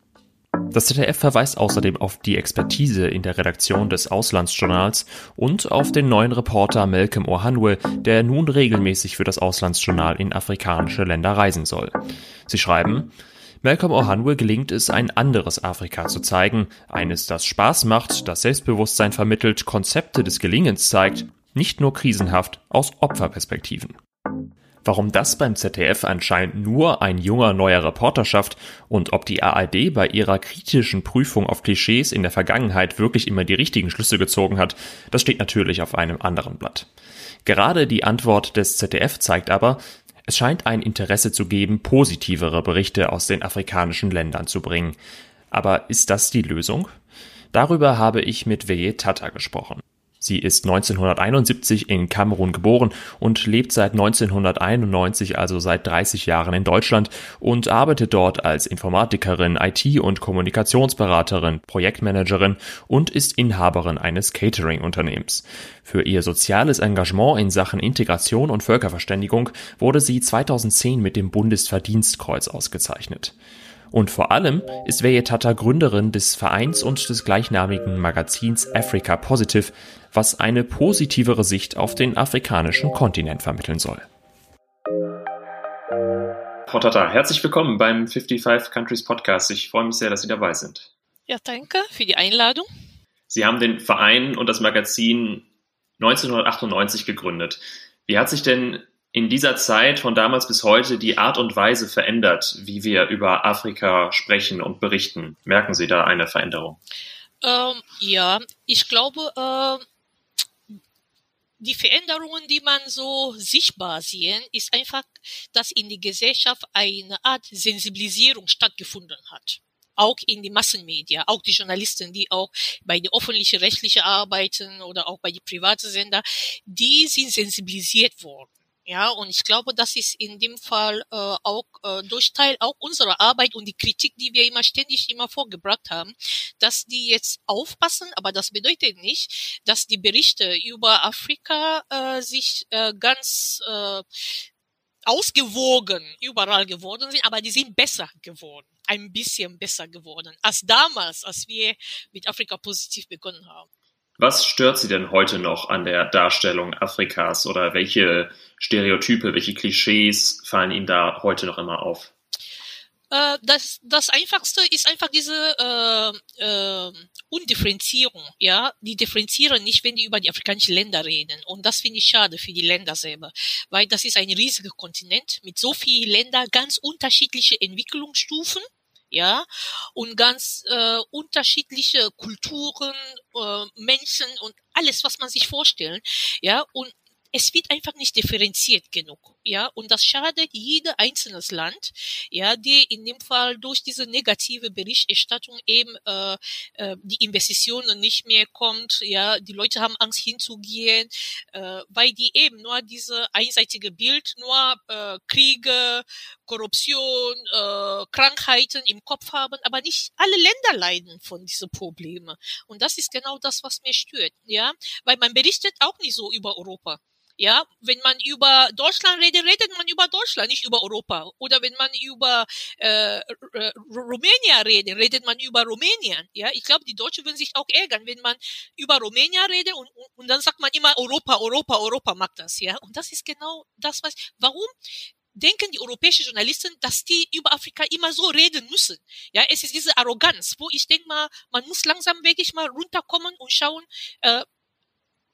Das ZDF verweist außerdem auf die Expertise in der Redaktion des Auslandsjournals und auf den neuen Reporter Malcolm Ohanwe, der nun regelmäßig für das Auslandsjournal in afrikanische Länder reisen soll. Sie schreiben, Malcolm Ohanwe gelingt es, ein anderes Afrika zu zeigen, eines, das Spaß macht, das Selbstbewusstsein vermittelt, Konzepte des Gelingens zeigt, nicht nur krisenhaft aus Opferperspektiven. Warum das beim ZDF anscheinend nur ein junger neuer Reporter schafft und ob die ARD bei ihrer kritischen Prüfung auf Klischees in der Vergangenheit wirklich immer die richtigen Schlüsse gezogen hat, das steht natürlich auf einem anderen Blatt. Gerade die Antwort des ZDF zeigt aber, es scheint ein Interesse zu geben, positivere Berichte aus den afrikanischen Ländern zu bringen. Aber ist das die Lösung? Darüber habe ich mit Weye Tata gesprochen. Sie ist 1971 in Kamerun geboren und lebt seit 1991, also seit 30 Jahren in Deutschland und arbeitet dort als Informatikerin, IT- und Kommunikationsberaterin, Projektmanagerin und ist Inhaberin eines Catering-Unternehmens. Für ihr soziales Engagement in Sachen Integration und Völkerverständigung wurde sie 2010 mit dem Bundesverdienstkreuz ausgezeichnet. Und vor allem ist Veyetata Gründerin des Vereins und des gleichnamigen Magazins Africa Positive, was eine positivere Sicht auf den afrikanischen Kontinent vermitteln soll. Frau Tata, herzlich willkommen beim 55 Countries Podcast. Ich freue mich sehr, dass Sie dabei sind. Ja, danke für die Einladung. Sie haben den Verein und das Magazin 1998 gegründet. Wie hat sich denn in dieser Zeit von damals bis heute die Art und Weise verändert, wie wir über Afrika sprechen und berichten? Merken Sie da eine Veränderung? Ähm, ja, ich glaube, äh, die Veränderungen, die man so sichtbar sehen, ist einfach, dass in der Gesellschaft eine Art Sensibilisierung stattgefunden hat. Auch in die Massenmedia, auch die Journalisten, die auch bei den öffentlichen rechtlichen arbeiten oder auch bei den privaten Sender, die sind sensibilisiert worden. Ja, und ich glaube, das ist in dem Fall äh, auch äh, durch Teil auch unserer Arbeit und die Kritik, die wir immer ständig immer vorgebracht haben, dass die jetzt aufpassen, aber das bedeutet nicht, dass die Berichte über Afrika äh, sich äh, ganz äh, ausgewogen überall geworden sind, aber die sind besser geworden, ein bisschen besser geworden als damals, als wir mit Afrika positiv begonnen haben. Was stört Sie denn heute noch an der Darstellung Afrikas oder welche Stereotype, welche Klischees fallen Ihnen da heute noch immer auf? Äh, das, das Einfachste ist einfach diese äh, äh, Undifferenzierung. Ja, die differenzieren nicht, wenn die über die afrikanischen Länder reden. Und das finde ich schade für die Länder selber, weil das ist ein riesiger Kontinent mit so vielen Ländern, ganz unterschiedliche Entwicklungsstufen ja, und ganz äh, unterschiedliche Kulturen, äh, Menschen und alles, was man sich vorstellen, ja, und es wird einfach nicht differenziert genug, ja, und das schadet jeder einzelnes Land, ja, die in dem Fall durch diese negative Berichterstattung eben äh, äh, die Investitionen nicht mehr kommt, ja, die Leute haben Angst hinzugehen, äh, weil die eben nur diese einseitige Bild, nur äh, Kriege, Korruption, äh, Krankheiten im Kopf haben, aber nicht alle Länder leiden von diesen Problemen. Und das ist genau das, was mir stört, ja, weil man berichtet auch nicht so über Europa. Ja, wenn man über Deutschland redet, redet man über Deutschland, nicht über Europa. Oder wenn man über äh, Rumänien redet, redet man über Rumänien. Ja, ich glaube, die Deutschen würden sich auch ärgern, wenn man über Rumänien redet und, und, und dann sagt man immer Europa, Europa, Europa mag das. Ja, und das ist genau das, was. Warum? denken die europäischen Journalisten, dass die über Afrika immer so reden müssen. Ja, es ist diese Arroganz, wo ich denke mal, man muss langsam wirklich mal runterkommen und schauen, äh,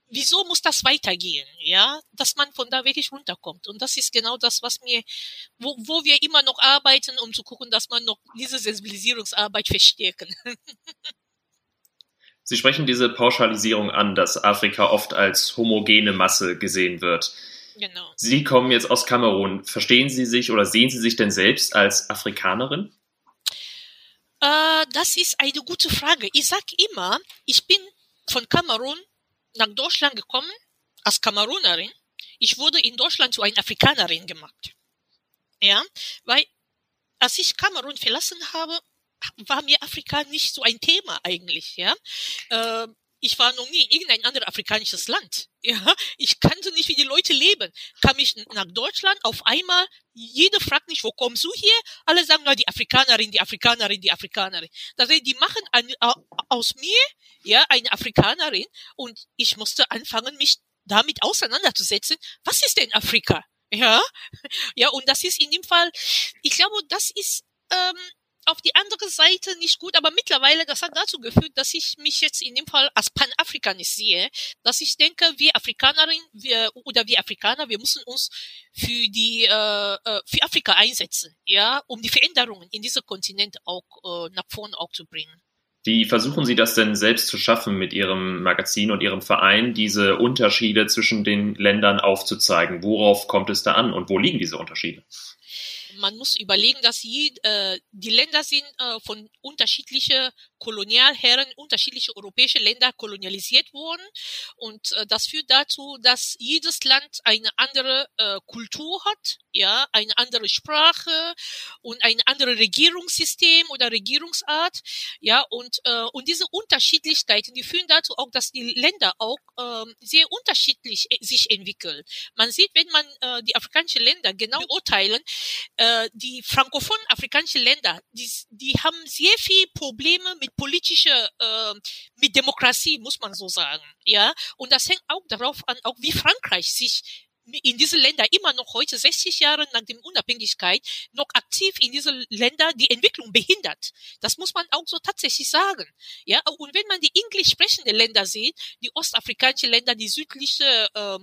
wieso muss das weitergehen, ja, dass man von da wirklich runterkommt. Und das ist genau das, was mir, wo, wo wir immer noch arbeiten, um zu gucken, dass man noch diese Sensibilisierungsarbeit verstärken. Sie sprechen diese Pauschalisierung an, dass Afrika oft als homogene Masse gesehen wird. Genau. Sie kommen jetzt aus Kamerun. Verstehen Sie sich oder sehen Sie sich denn selbst als Afrikanerin? Äh, das ist eine gute Frage. Ich sag immer, ich bin von Kamerun nach Deutschland gekommen als Kamerunerin. Ich wurde in Deutschland zu einer Afrikanerin gemacht. Ja, weil als ich Kamerun verlassen habe, war mir Afrika nicht so ein Thema eigentlich. Ja, äh, ich war noch nie in irgendein anderes afrikanisches Land. Ja, ich kannte nicht, wie die Leute leben. Kam ich nach Deutschland, auf einmal, jeder fragt mich, wo kommst du hier? Alle sagen, na, die Afrikanerin, die Afrikanerin, die Afrikanerin. Das heißt, die machen ein, aus mir, ja, eine Afrikanerin und ich musste anfangen, mich damit auseinanderzusetzen. Was ist denn Afrika? Ja, ja, und das ist in dem Fall, ich glaube, das ist ähm, auf die andere Seite nicht gut, aber mittlerweile, das hat dazu geführt, dass ich mich jetzt in dem Fall als Pan-Afrikanist sehe, dass ich denke, wir Afrikanerinnen wir, oder wir Afrikaner, wir müssen uns für die äh, äh, für Afrika einsetzen, ja, um die Veränderungen in diesem Kontinent auch äh, nach vorne auch zu bringen. Wie versuchen Sie das denn selbst zu schaffen mit Ihrem Magazin und Ihrem Verein, diese Unterschiede zwischen den Ländern aufzuzeigen? Worauf kommt es da an und wo liegen diese Unterschiede? Man muss überlegen, dass je, äh, die Länder sind äh, von unterschiedlichen Kolonialherren, unterschiedliche europäische Länder kolonialisiert worden. Und äh, das führt dazu, dass jedes Land eine andere äh, Kultur hat, ja, eine andere Sprache und ein anderes Regierungssystem oder Regierungsart, ja, und, äh, und diese Unterschiedlichkeiten, die führen dazu auch, dass die Länder auch äh, sehr unterschiedlich äh, sich entwickeln. Man sieht, wenn man äh, die afrikanischen Länder genau beurteilen, äh, die frankophonen afrikanischen Länder, die, die haben sehr viel Probleme mit politischer, äh, mit Demokratie, muss man so sagen, ja. Und das hängt auch darauf an, auch wie Frankreich sich in diese Länder immer noch heute 60 Jahre nach der Unabhängigkeit noch aktiv in diese Länder die Entwicklung behindert. Das muss man auch so tatsächlich sagen. Ja, und wenn man die englisch sprechende Länder sieht, die ostafrikanische Länder, die südliche äh,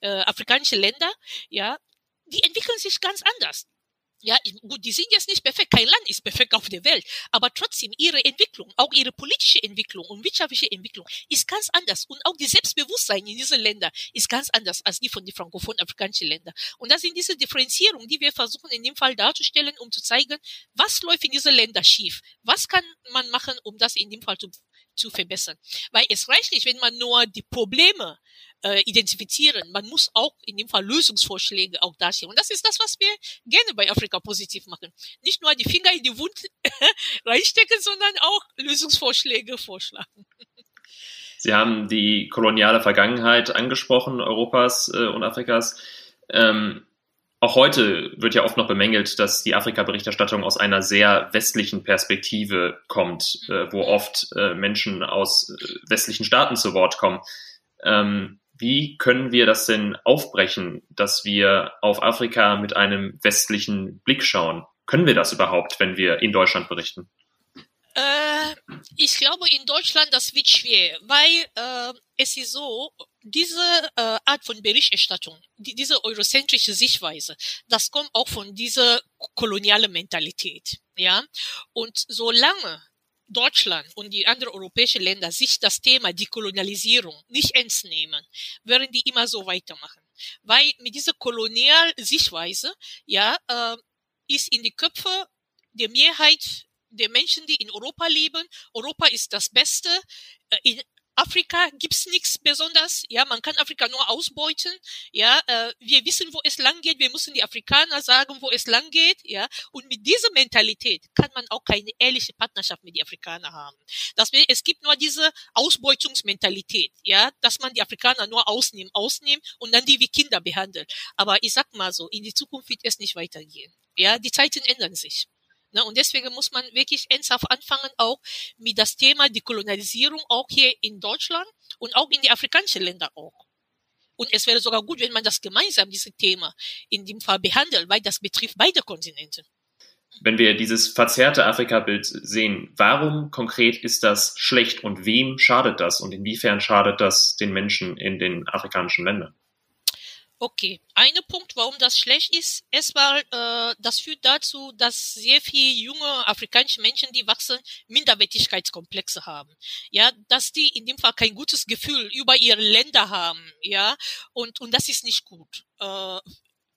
äh, afrikanische Länder, ja, die entwickeln sich ganz anders. Ja, gut, die sind jetzt nicht perfekt. Kein Land ist perfekt auf der Welt. Aber trotzdem, ihre Entwicklung, auch ihre politische Entwicklung und wirtschaftliche Entwicklung ist ganz anders. Und auch die Selbstbewusstsein in diesen Ländern ist ganz anders als die von den frankophonen afrikanischen Ländern. Und das sind diese Differenzierungen, die wir versuchen in dem Fall darzustellen, um zu zeigen, was läuft in diesen Ländern schief? Was kann man machen, um das in dem Fall zu, zu verbessern? Weil es reicht nicht, wenn man nur die Probleme äh, identifizieren. Man muss auch in dem Fall Lösungsvorschläge auch darstellen. Und das ist das, was wir gerne bei Afrika positiv machen. Nicht nur die Finger in die Wund reinstecken, sondern auch Lösungsvorschläge vorschlagen. Sie haben die koloniale Vergangenheit angesprochen, Europas äh, und Afrikas. Ähm, auch heute wird ja oft noch bemängelt, dass die Afrika-Berichterstattung aus einer sehr westlichen Perspektive kommt, äh, wo oft äh, Menschen aus äh, westlichen Staaten zu Wort kommen. Ähm, wie können wir das denn aufbrechen, dass wir auf Afrika mit einem westlichen Blick schauen? Können wir das überhaupt, wenn wir in Deutschland berichten? Äh, ich glaube, in Deutschland das wird schwer, weil äh, es ist so, diese äh, Art von Berichterstattung, die, diese eurozentrische Sichtweise, das kommt auch von dieser kolonialen Mentalität, ja. Und solange Deutschland und die anderen europäischen Länder sich das Thema Dekolonialisierung nicht ernst nehmen, werden die immer so weitermachen. Weil mit dieser Kolonialsichtweise, ja, äh, ist in die Köpfe der Mehrheit der Menschen, die in Europa leben. Europa ist das Beste. Äh, in Afrika gibt's nichts besonders. Ja, man kann Afrika nur ausbeuten. Ja, äh, wir wissen, wo es lang geht. Wir müssen die Afrikaner sagen, wo es lang geht. Ja, und mit dieser Mentalität kann man auch keine ehrliche Partnerschaft mit den Afrikanern haben. Das, es gibt nur diese Ausbeutungsmentalität. Ja, dass man die Afrikaner nur ausnimmt, ausnimmt und dann die wie Kinder behandelt. Aber ich sag mal so, in die Zukunft wird es nicht weitergehen. Ja, die Zeiten ändern sich. Ne, und deswegen muss man wirklich ernsthaft anfangen, auch mit das Thema Dekolonialisierung auch hier in Deutschland und auch in die afrikanischen Länder auch. Und es wäre sogar gut, wenn man das gemeinsam, dieses Thema in dem Fall behandelt, weil das betrifft beide Kontinente. Wenn wir dieses verzerrte Afrika-Bild sehen, warum konkret ist das schlecht und wem schadet das und inwiefern schadet das den Menschen in den afrikanischen Ländern? Okay, eine Punkt, warum das schlecht ist, erstmal, äh, das führt dazu, dass sehr viele junge afrikanische Menschen, die wachsen, Minderwertigkeitskomplexe haben. Ja, dass die in dem Fall kein gutes Gefühl über ihre Länder haben. Ja, und und das ist nicht gut. Äh,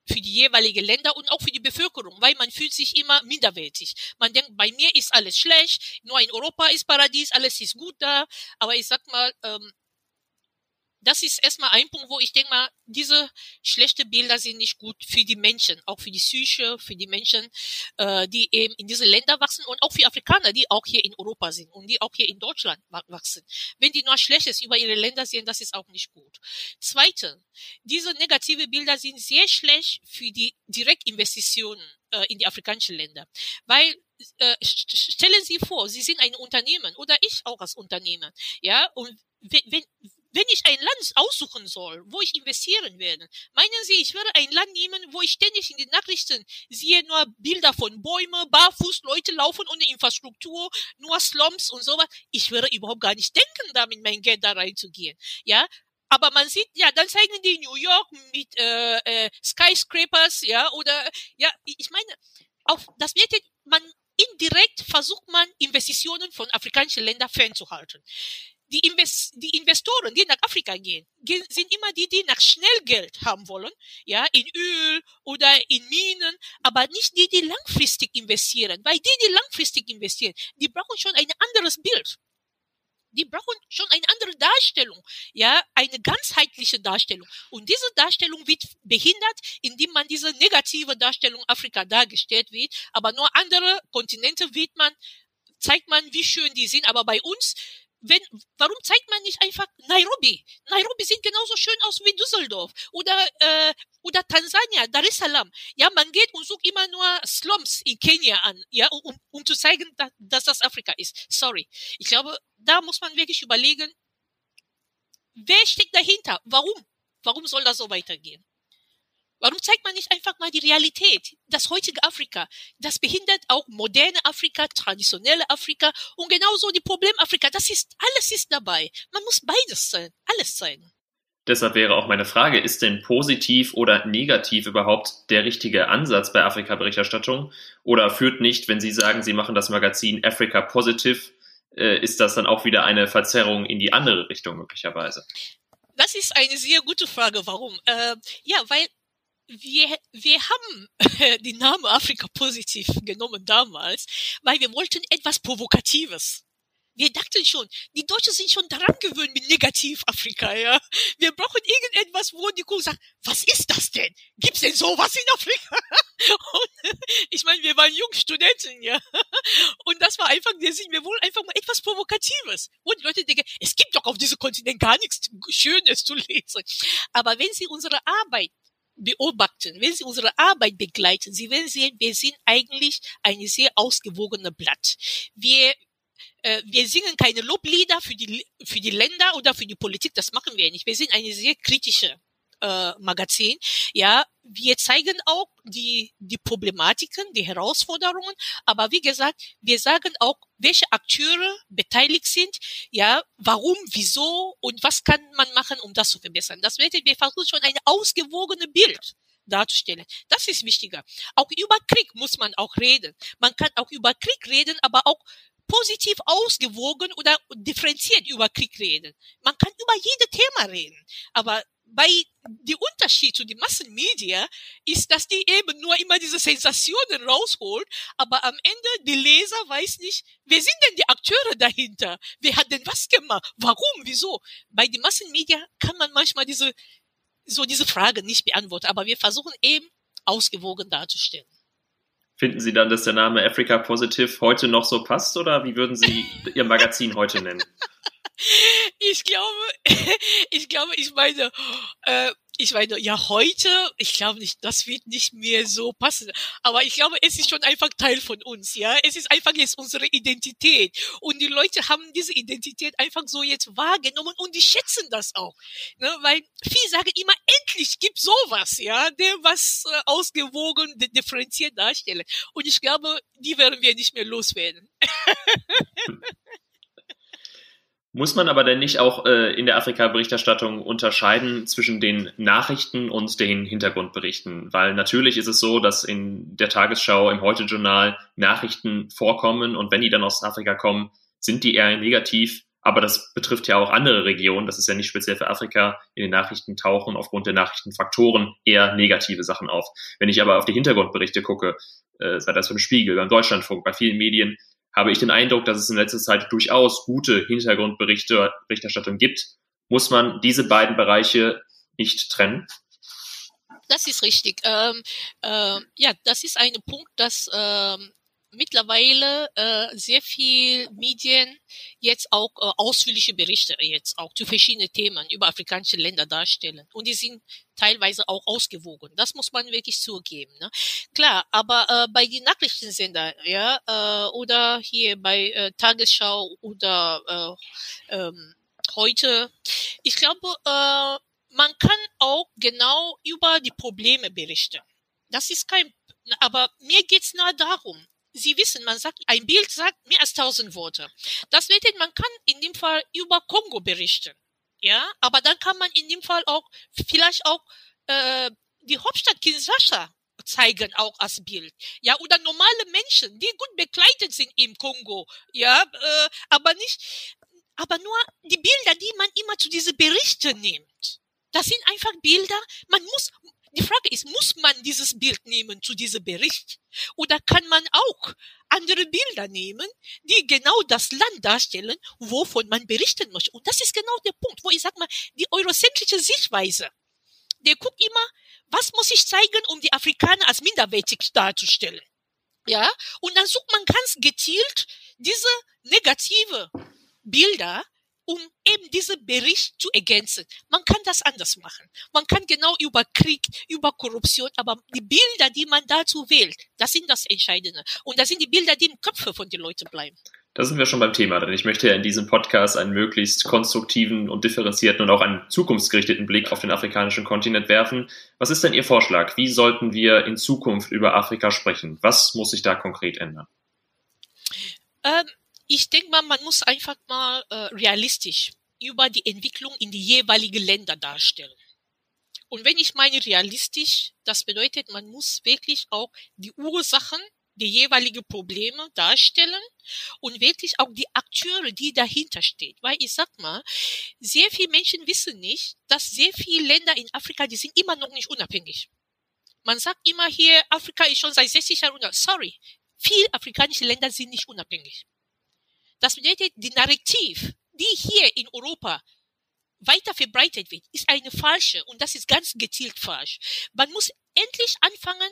für die jeweiligen Länder und auch für die Bevölkerung, weil man fühlt sich immer minderwertig. Man denkt, bei mir ist alles schlecht, nur in Europa ist Paradies, alles ist gut da. Aber ich sag mal, ähm, das ist erstmal ein Punkt, wo ich denke mal, diese schlechte Bilder sind nicht gut für die Menschen, auch für die Psyche, für die Menschen, äh, die eben in diese Länder wachsen und auch für Afrikaner, die auch hier in Europa sind und die auch hier in Deutschland wachsen. Wenn die nur Schlechtes über ihre Länder sehen, das ist auch nicht gut. Zweite, diese negative Bilder sind sehr schlecht für die Direktinvestitionen äh, in die afrikanischen Länder, weil äh, stellen Sie vor, Sie sind ein Unternehmen oder ich auch als Unternehmen, ja, und wenn, wenn wenn ich ein Land aussuchen soll, wo ich investieren werde, meinen Sie, ich würde ein Land nehmen, wo ich ständig in den Nachrichten sehe nur Bilder von Bäumen, barfuß, Leute laufen ohne Infrastruktur, nur Slums und sowas. Ich würde überhaupt gar nicht denken, da mit meinem Geld da reinzugehen. Ja, aber man sieht, ja, dann zeigen die New York mit äh, äh, Skyscrapers, ja, oder ja, ich meine, auf das wird man indirekt versucht man Investitionen von afrikanischen Ländern fernzuhalten die, Invest die Investoren, die nach Afrika gehen, sind immer die, die nach Schnellgeld haben wollen, ja, in Öl oder in Minen, aber nicht die, die langfristig investieren, weil die, die langfristig investieren, die brauchen schon ein anderes Bild. Die brauchen schon eine andere Darstellung, ja, eine ganzheitliche Darstellung. Und diese Darstellung wird behindert, indem man diese negative Darstellung Afrika dargestellt wird, aber nur andere Kontinente wird man zeigt man, wie schön die sind, aber bei uns wenn, warum zeigt man nicht einfach Nairobi? Nairobi sieht genauso schön aus wie Düsseldorf oder äh, oder Tansania, Dar es Salaam. Ja, man geht und sucht immer nur Slums in Kenia an, ja, um, um zu zeigen, dass, dass das Afrika ist. Sorry, ich glaube, da muss man wirklich überlegen, wer steckt dahinter? Warum? Warum soll das so weitergehen? Warum zeigt man nicht einfach mal die Realität? Das heutige Afrika, das behindert auch moderne Afrika, traditionelle Afrika und genauso die Problemafrika. Das ist, alles ist dabei. Man muss beides sein, alles zeigen. Deshalb wäre auch meine Frage, ist denn positiv oder negativ überhaupt der richtige Ansatz bei Afrika-Berichterstattung? Oder führt nicht, wenn Sie sagen, Sie machen das Magazin Africa Positive, äh, ist das dann auch wieder eine Verzerrung in die andere Richtung möglicherweise? Das ist eine sehr gute Frage. Warum? Äh, ja, weil wir, wir haben den Namen Afrika positiv genommen damals, weil wir wollten etwas Provokatives. Wir dachten schon, die Deutschen sind schon daran gewöhnt mit Negativ-Afrika, ja. Wir brauchen irgendetwas, wo die Kuh sagt, was ist das denn? Gibt's denn sowas in Afrika? Und ich meine, wir waren junge Studenten, ja. Und das war einfach der Sinn. Wir wollen einfach mal etwas Provokatives. Und die Leute denken, es gibt doch auf diesem Kontinent gar nichts Schönes zu lesen. Aber wenn sie unsere Arbeit beobachten, wenn Sie unsere Arbeit begleiten, Sie werden sehen, wir sind eigentlich eine sehr ausgewogene Blatt. Wir äh, wir singen keine Loblieder für die für die Länder oder für die Politik, das machen wir nicht. Wir sind eine sehr kritische äh, Magazin. Ja, wir zeigen auch die, die Problematiken, die Herausforderungen, aber wie gesagt, wir sagen auch, welche Akteure beteiligt sind, ja, warum, wieso und was kann man machen, um das zu verbessern. Das werden wir versuchen schon ein ausgewogene Bild darzustellen. Das ist wichtiger. Auch über Krieg muss man auch reden. Man kann auch über Krieg reden, aber auch positiv ausgewogen oder differenziert über Krieg reden. Man kann über jedes Thema reden, aber bei die Unterschied zu den Massenmedia ist, dass die eben nur immer diese Sensationen rausholt, aber am Ende die Leser weiß nicht, wer sind denn die Akteure dahinter? Wer hat denn was gemacht? Warum? Wieso? Bei den Massenmedia kann man manchmal diese so diese Frage nicht beantworten, aber wir versuchen eben ausgewogen darzustellen. Finden Sie dann, dass der Name Africa Positive heute noch so passt oder wie würden Sie Ihr Magazin heute nennen? ich glaube, ich glaube, ich meine, äh, ich meine, ja, heute, ich glaube nicht, das wird nicht mehr so passen. Aber ich glaube, es ist schon einfach Teil von uns, ja. Es ist einfach jetzt unsere Identität. Und die Leute haben diese Identität einfach so jetzt wahrgenommen und die schätzen das auch. Ne? Weil viele sagen immer, endlich gibt sowas, ja, der was äh, ausgewogen, differenziert darstellen. Und ich glaube, die werden wir nicht mehr loswerden. Muss man aber denn nicht auch äh, in der Afrika-Berichterstattung unterscheiden zwischen den Nachrichten und den Hintergrundberichten? Weil natürlich ist es so, dass in der Tagesschau, im Heute-Journal Nachrichten vorkommen und wenn die dann aus Afrika kommen, sind die eher negativ. Aber das betrifft ja auch andere Regionen. Das ist ja nicht speziell für Afrika. In den Nachrichten tauchen aufgrund der Nachrichtenfaktoren eher negative Sachen auf. Wenn ich aber auf die Hintergrundberichte gucke, äh, sei das beim Spiegel, beim Deutschlandfunk, bei vielen Medien, habe ich den Eindruck, dass es in letzter Zeit durchaus gute Hintergrundberichte, Berichterstattung gibt. Muss man diese beiden Bereiche nicht trennen? Das ist richtig. Ähm, äh, ja, das ist ein Punkt, dass ähm, mittlerweile äh, sehr viel Medien jetzt auch äh, ausführliche Berichte jetzt auch zu verschiedenen Themen über afrikanische Länder darstellen. Und die sind teilweise auch ausgewogen. Das muss man wirklich zugeben. Ne? Klar, aber äh, bei den Nachrichtensender, ja, äh, oder hier bei äh, Tagesschau oder äh, ähm, heute, ich glaube, äh, man kann auch genau über die Probleme berichten. Das ist kein, aber mir geht's nur darum, Sie wissen, man sagt, ein Bild sagt mehr als tausend Worte. Das bedeutet, man kann in dem Fall über Kongo berichten. Ja, aber dann kann man in dem Fall auch vielleicht auch äh, die Hauptstadt Kinshasa zeigen auch als Bild. Ja, oder normale Menschen, die gut bekleidet sind im Kongo. Ja, äh, aber nicht, aber nur die Bilder, die man immer zu diese Berichte nimmt. Das sind einfach Bilder, man muss, die Frage ist, muss man dieses Bild nehmen zu diesem Bericht? Oder kann man auch andere Bilder nehmen, die genau das Land darstellen, wovon man berichten möchte? Und das ist genau der Punkt, wo ich sage mal, die eurozentrische Sichtweise, der guckt immer, was muss ich zeigen, um die Afrikaner als minderwertig darzustellen? Ja, und dann sucht man ganz gezielt diese negative Bilder, um eben diesen Bericht zu ergänzen. Man kann das anders machen. Man kann genau über Krieg, über Korruption, aber die Bilder, die man dazu wählt, das sind das Entscheidende. Und das sind die Bilder, die im Köpfe von den Leuten bleiben. Da sind wir schon beim Thema, denn ich möchte ja in diesem Podcast einen möglichst konstruktiven und differenzierten und auch einen zukunftsgerichteten Blick auf den afrikanischen Kontinent werfen. Was ist denn Ihr Vorschlag? Wie sollten wir in Zukunft über Afrika sprechen? Was muss sich da konkret ändern? Ähm, ich denke mal, man muss einfach mal äh, realistisch über die Entwicklung in die jeweiligen Länder darstellen. Und wenn ich meine realistisch, das bedeutet, man muss wirklich auch die Ursachen die jeweiligen Probleme darstellen und wirklich auch die Akteure, die dahinter stehen. Weil ich sag mal, sehr viele Menschen wissen nicht, dass sehr viele Länder in Afrika, die sind immer noch nicht unabhängig. Man sagt immer hier, Afrika ist schon seit 60 Jahren unabhängig. Sorry, viele afrikanische Länder sind nicht unabhängig. Das bedeutet, die Narrativ, die hier in Europa weiter verbreitet wird, ist eine falsche und das ist ganz gezielt falsch. Man muss endlich anfangen,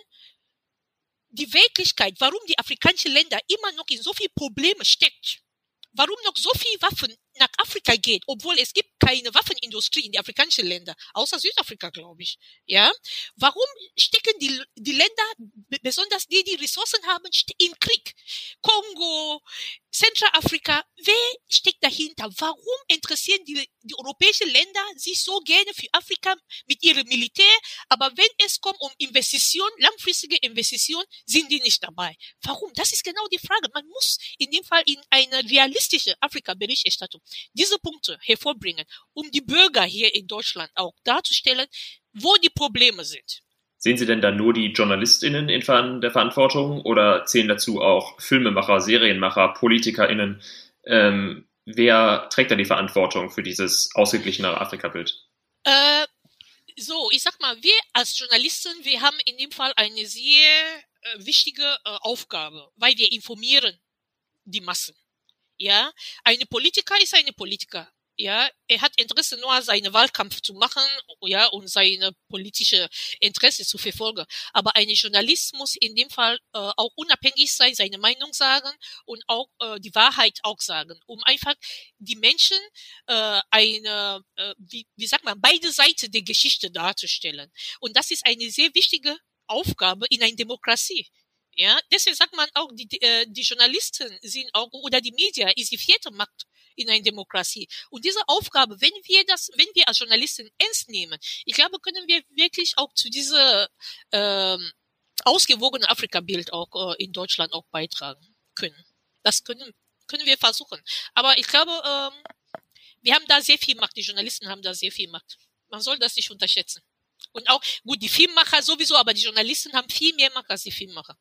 die Wirklichkeit, warum die afrikanischen Länder immer noch in so viel Probleme steckt, warum noch so viel Waffen nach Afrika geht, obwohl es gibt keine Waffenindustrie in die afrikanischen Länder, außer Südafrika, glaube ich. Ja, warum stecken die die Länder, besonders die, die Ressourcen haben, im Krieg? Kongo, Zentralafrika, wer steckt dahinter? Warum interessieren die, die europäischen Länder sich so gerne für Afrika mit ihrem Militär, aber wenn es kommt um Investitionen, langfristige Investitionen, sind die nicht dabei? Warum? Das ist genau die Frage. Man muss in dem Fall in eine realistische Afrika-Berichterstattung diese Punkte hervorbringen, um die Bürger hier in Deutschland auch darzustellen, wo die Probleme sind. Sehen Sie denn da nur die JournalistInnen in der Verantwortung oder zählen dazu auch Filmemacher, Serienmacher, PolitikerInnen? Ähm, wer trägt da die Verantwortung für dieses ausgeglichene Afrika-Bild? Äh, so, ich sag mal, wir als Journalisten, wir haben in dem Fall eine sehr äh, wichtige äh, Aufgabe, weil wir informieren die Massen. Ja, eine Politiker ist eine Politiker. Ja, er hat Interesse nur seinen Wahlkampf zu machen, ja, und seine politische Interesse zu verfolgen. Aber ein Journalist muss in dem Fall äh, auch unabhängig sein, seine Meinung sagen und auch äh, die Wahrheit auch sagen, um einfach die Menschen äh, eine, äh, wie, wie sagt man, beide Seiten der Geschichte darzustellen. Und das ist eine sehr wichtige Aufgabe in einer Demokratie. Ja, deswegen sagt man auch, die, die, äh, die Journalisten sind auch, oder die Media ist die vierte Macht in einer Demokratie. Und diese Aufgabe, wenn wir das, wenn wir als Journalisten ernst nehmen, ich glaube, können wir wirklich auch zu dieser ähm, ausgewogenen Afrika-Bild auch äh, in Deutschland auch beitragen können. Das können, können wir versuchen. Aber ich glaube, ähm, wir haben da sehr viel Macht. Die Journalisten haben da sehr viel Macht. Man soll das nicht unterschätzen. Und auch, gut, die Filmmacher sowieso, aber die Journalisten haben viel mehr Macht als die Filmmacher.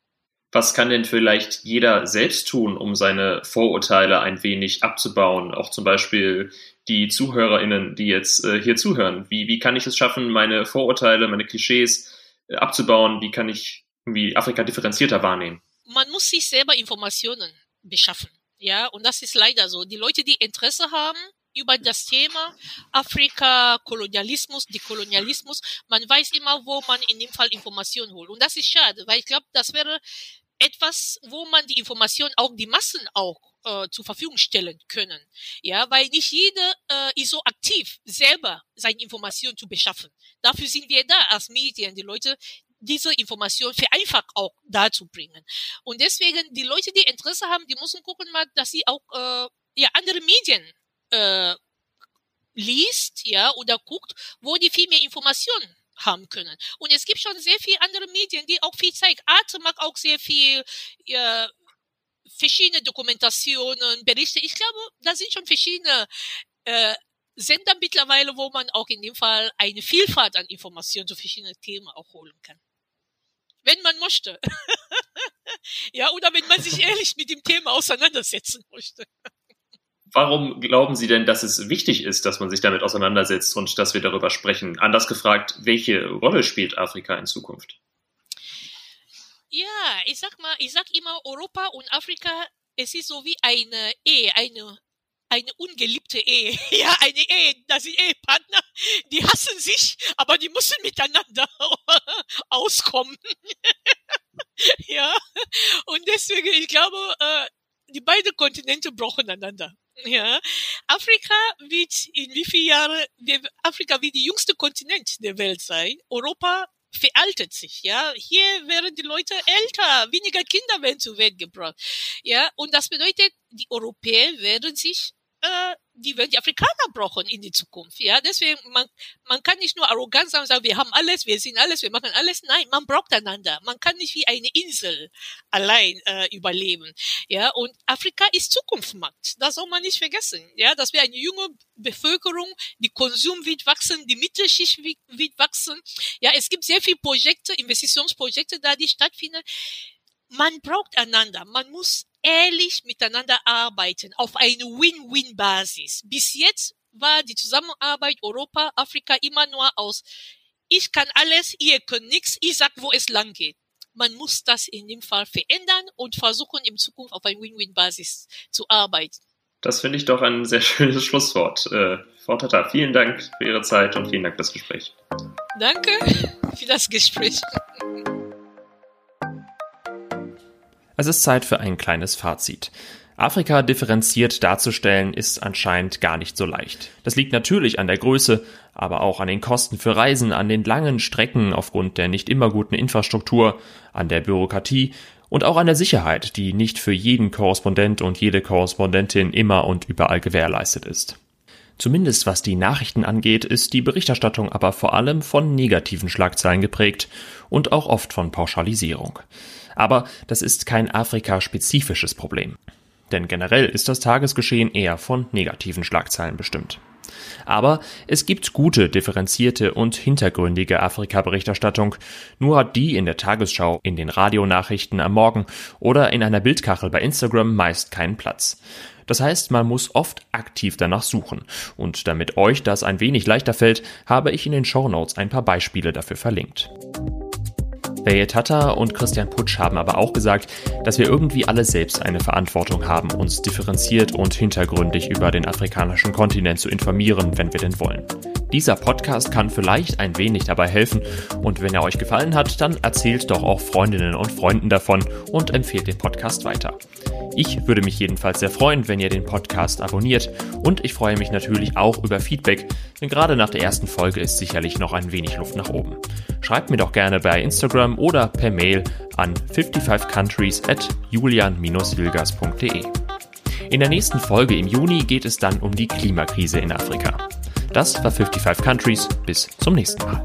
Was kann denn vielleicht jeder selbst tun, um seine Vorurteile ein wenig abzubauen? Auch zum Beispiel die ZuhörerInnen, die jetzt äh, hier zuhören. Wie, wie kann ich es schaffen, meine Vorurteile, meine Klischees äh, abzubauen? Wie kann ich irgendwie Afrika differenzierter wahrnehmen? Man muss sich selber Informationen beschaffen. Ja, und das ist leider so. Die Leute, die Interesse haben, über das Thema Afrika, Kolonialismus, Dekolonialismus. Man weiß immer, wo man in dem Fall Informationen holt. Und das ist schade, weil ich glaube, das wäre etwas, wo man die Information auch die Massen auch äh, zur Verfügung stellen können. Ja, weil nicht jeder äh, ist so aktiv, selber seine Informationen zu beschaffen. Dafür sind wir da als Medien, die Leute diese Information vereinfacht auch dazu bringen. Und deswegen, die Leute, die Interesse haben, die müssen gucken mal, dass sie auch äh, ja, andere Medien äh, liest, ja, oder guckt, wo die viel mehr Informationen haben können. Und es gibt schon sehr viele andere Medien, die auch viel zeigen. Arte mag auch sehr viel äh, verschiedene Dokumentationen, Berichte. Ich glaube, da sind schon verschiedene äh, Sender mittlerweile, wo man auch in dem Fall eine Vielfalt an Informationen zu verschiedenen Themen auch holen kann. Wenn man möchte. ja, oder wenn man sich ehrlich mit dem Thema auseinandersetzen möchte. Warum glauben Sie denn, dass es wichtig ist, dass man sich damit auseinandersetzt und dass wir darüber sprechen? Anders gefragt, welche Rolle spielt Afrika in Zukunft? Ja, ich sag mal, ich sag immer, Europa und Afrika, es ist so wie eine Ehe, eine eine ungeliebte Ehe. Ja, eine Ehe, da sind Ehepartner, die hassen sich, aber die müssen miteinander auskommen. ja, und deswegen, ich glaube, äh, die beiden Kontinente brauchen einander. Ja, Afrika wird in wie vielen Jahren, Afrika wird die jüngste Kontinent der Welt sein. Europa veraltet sich, ja. Hier werden die Leute älter, weniger Kinder werden zur Welt gebracht, ja. Und das bedeutet, die Europäer werden sich äh, die werden die Afrikaner brauchen in die Zukunft. Ja, deswegen man man kann nicht nur arrogant sein und sagen, wir haben alles, wir sind alles, wir machen alles. Nein, man braucht einander. Man kann nicht wie eine Insel allein äh, überleben. Ja, und Afrika ist Zukunftsmarkt. Das soll man nicht vergessen. Ja, dass wir eine junge Bevölkerung, die Konsum wird wachsen, die Mittelschicht wird wachsen. Ja, es gibt sehr viele Projekte, Investitionsprojekte da, die stattfinden man braucht einander. Man muss ehrlich miteinander arbeiten auf eine Win-Win-Basis. Bis jetzt war die Zusammenarbeit Europa, Afrika immer nur aus ich kann alles, ihr könnt nichts, ich sag, wo es lang geht. Man muss das in dem Fall verändern und versuchen, in Zukunft auf eine Win-Win-Basis zu arbeiten. Das finde ich doch ein sehr schönes Schlusswort. Äh, Frau Tata, vielen Dank für Ihre Zeit und vielen Dank für das Gespräch. Danke für das Gespräch. Es ist Zeit für ein kleines Fazit. Afrika differenziert darzustellen ist anscheinend gar nicht so leicht. Das liegt natürlich an der Größe, aber auch an den Kosten für Reisen, an den langen Strecken aufgrund der nicht immer guten Infrastruktur, an der Bürokratie und auch an der Sicherheit, die nicht für jeden Korrespondent und jede Korrespondentin immer und überall gewährleistet ist. Zumindest was die Nachrichten angeht, ist die Berichterstattung aber vor allem von negativen Schlagzeilen geprägt und auch oft von Pauschalisierung. Aber das ist kein Afrika-spezifisches Problem. Denn generell ist das Tagesgeschehen eher von negativen Schlagzeilen bestimmt. Aber es gibt gute, differenzierte und hintergründige Afrika-Berichterstattung, nur hat die in der Tagesschau, in den Radionachrichten am Morgen oder in einer Bildkachel bei Instagram meist keinen Platz. Das heißt, man muss oft aktiv danach suchen. Und damit euch das ein wenig leichter fällt, habe ich in den Show Notes ein paar Beispiele dafür verlinkt. Beye Tata und Christian Putsch haben aber auch gesagt, dass wir irgendwie alle selbst eine Verantwortung haben, uns differenziert und hintergründig über den afrikanischen Kontinent zu informieren, wenn wir denn wollen. Dieser Podcast kann vielleicht ein wenig dabei helfen und wenn er euch gefallen hat, dann erzählt doch auch Freundinnen und Freunden davon und empfehlt den Podcast weiter. Ich würde mich jedenfalls sehr freuen, wenn ihr den Podcast abonniert und ich freue mich natürlich auch über Feedback, denn gerade nach der ersten Folge ist sicherlich noch ein wenig Luft nach oben. Schreibt mir doch gerne bei Instagram oder per Mail an 55countries at julian-hilgers.de. In der nächsten Folge im Juni geht es dann um die Klimakrise in Afrika. Das war 55 Countries. Bis zum nächsten Mal.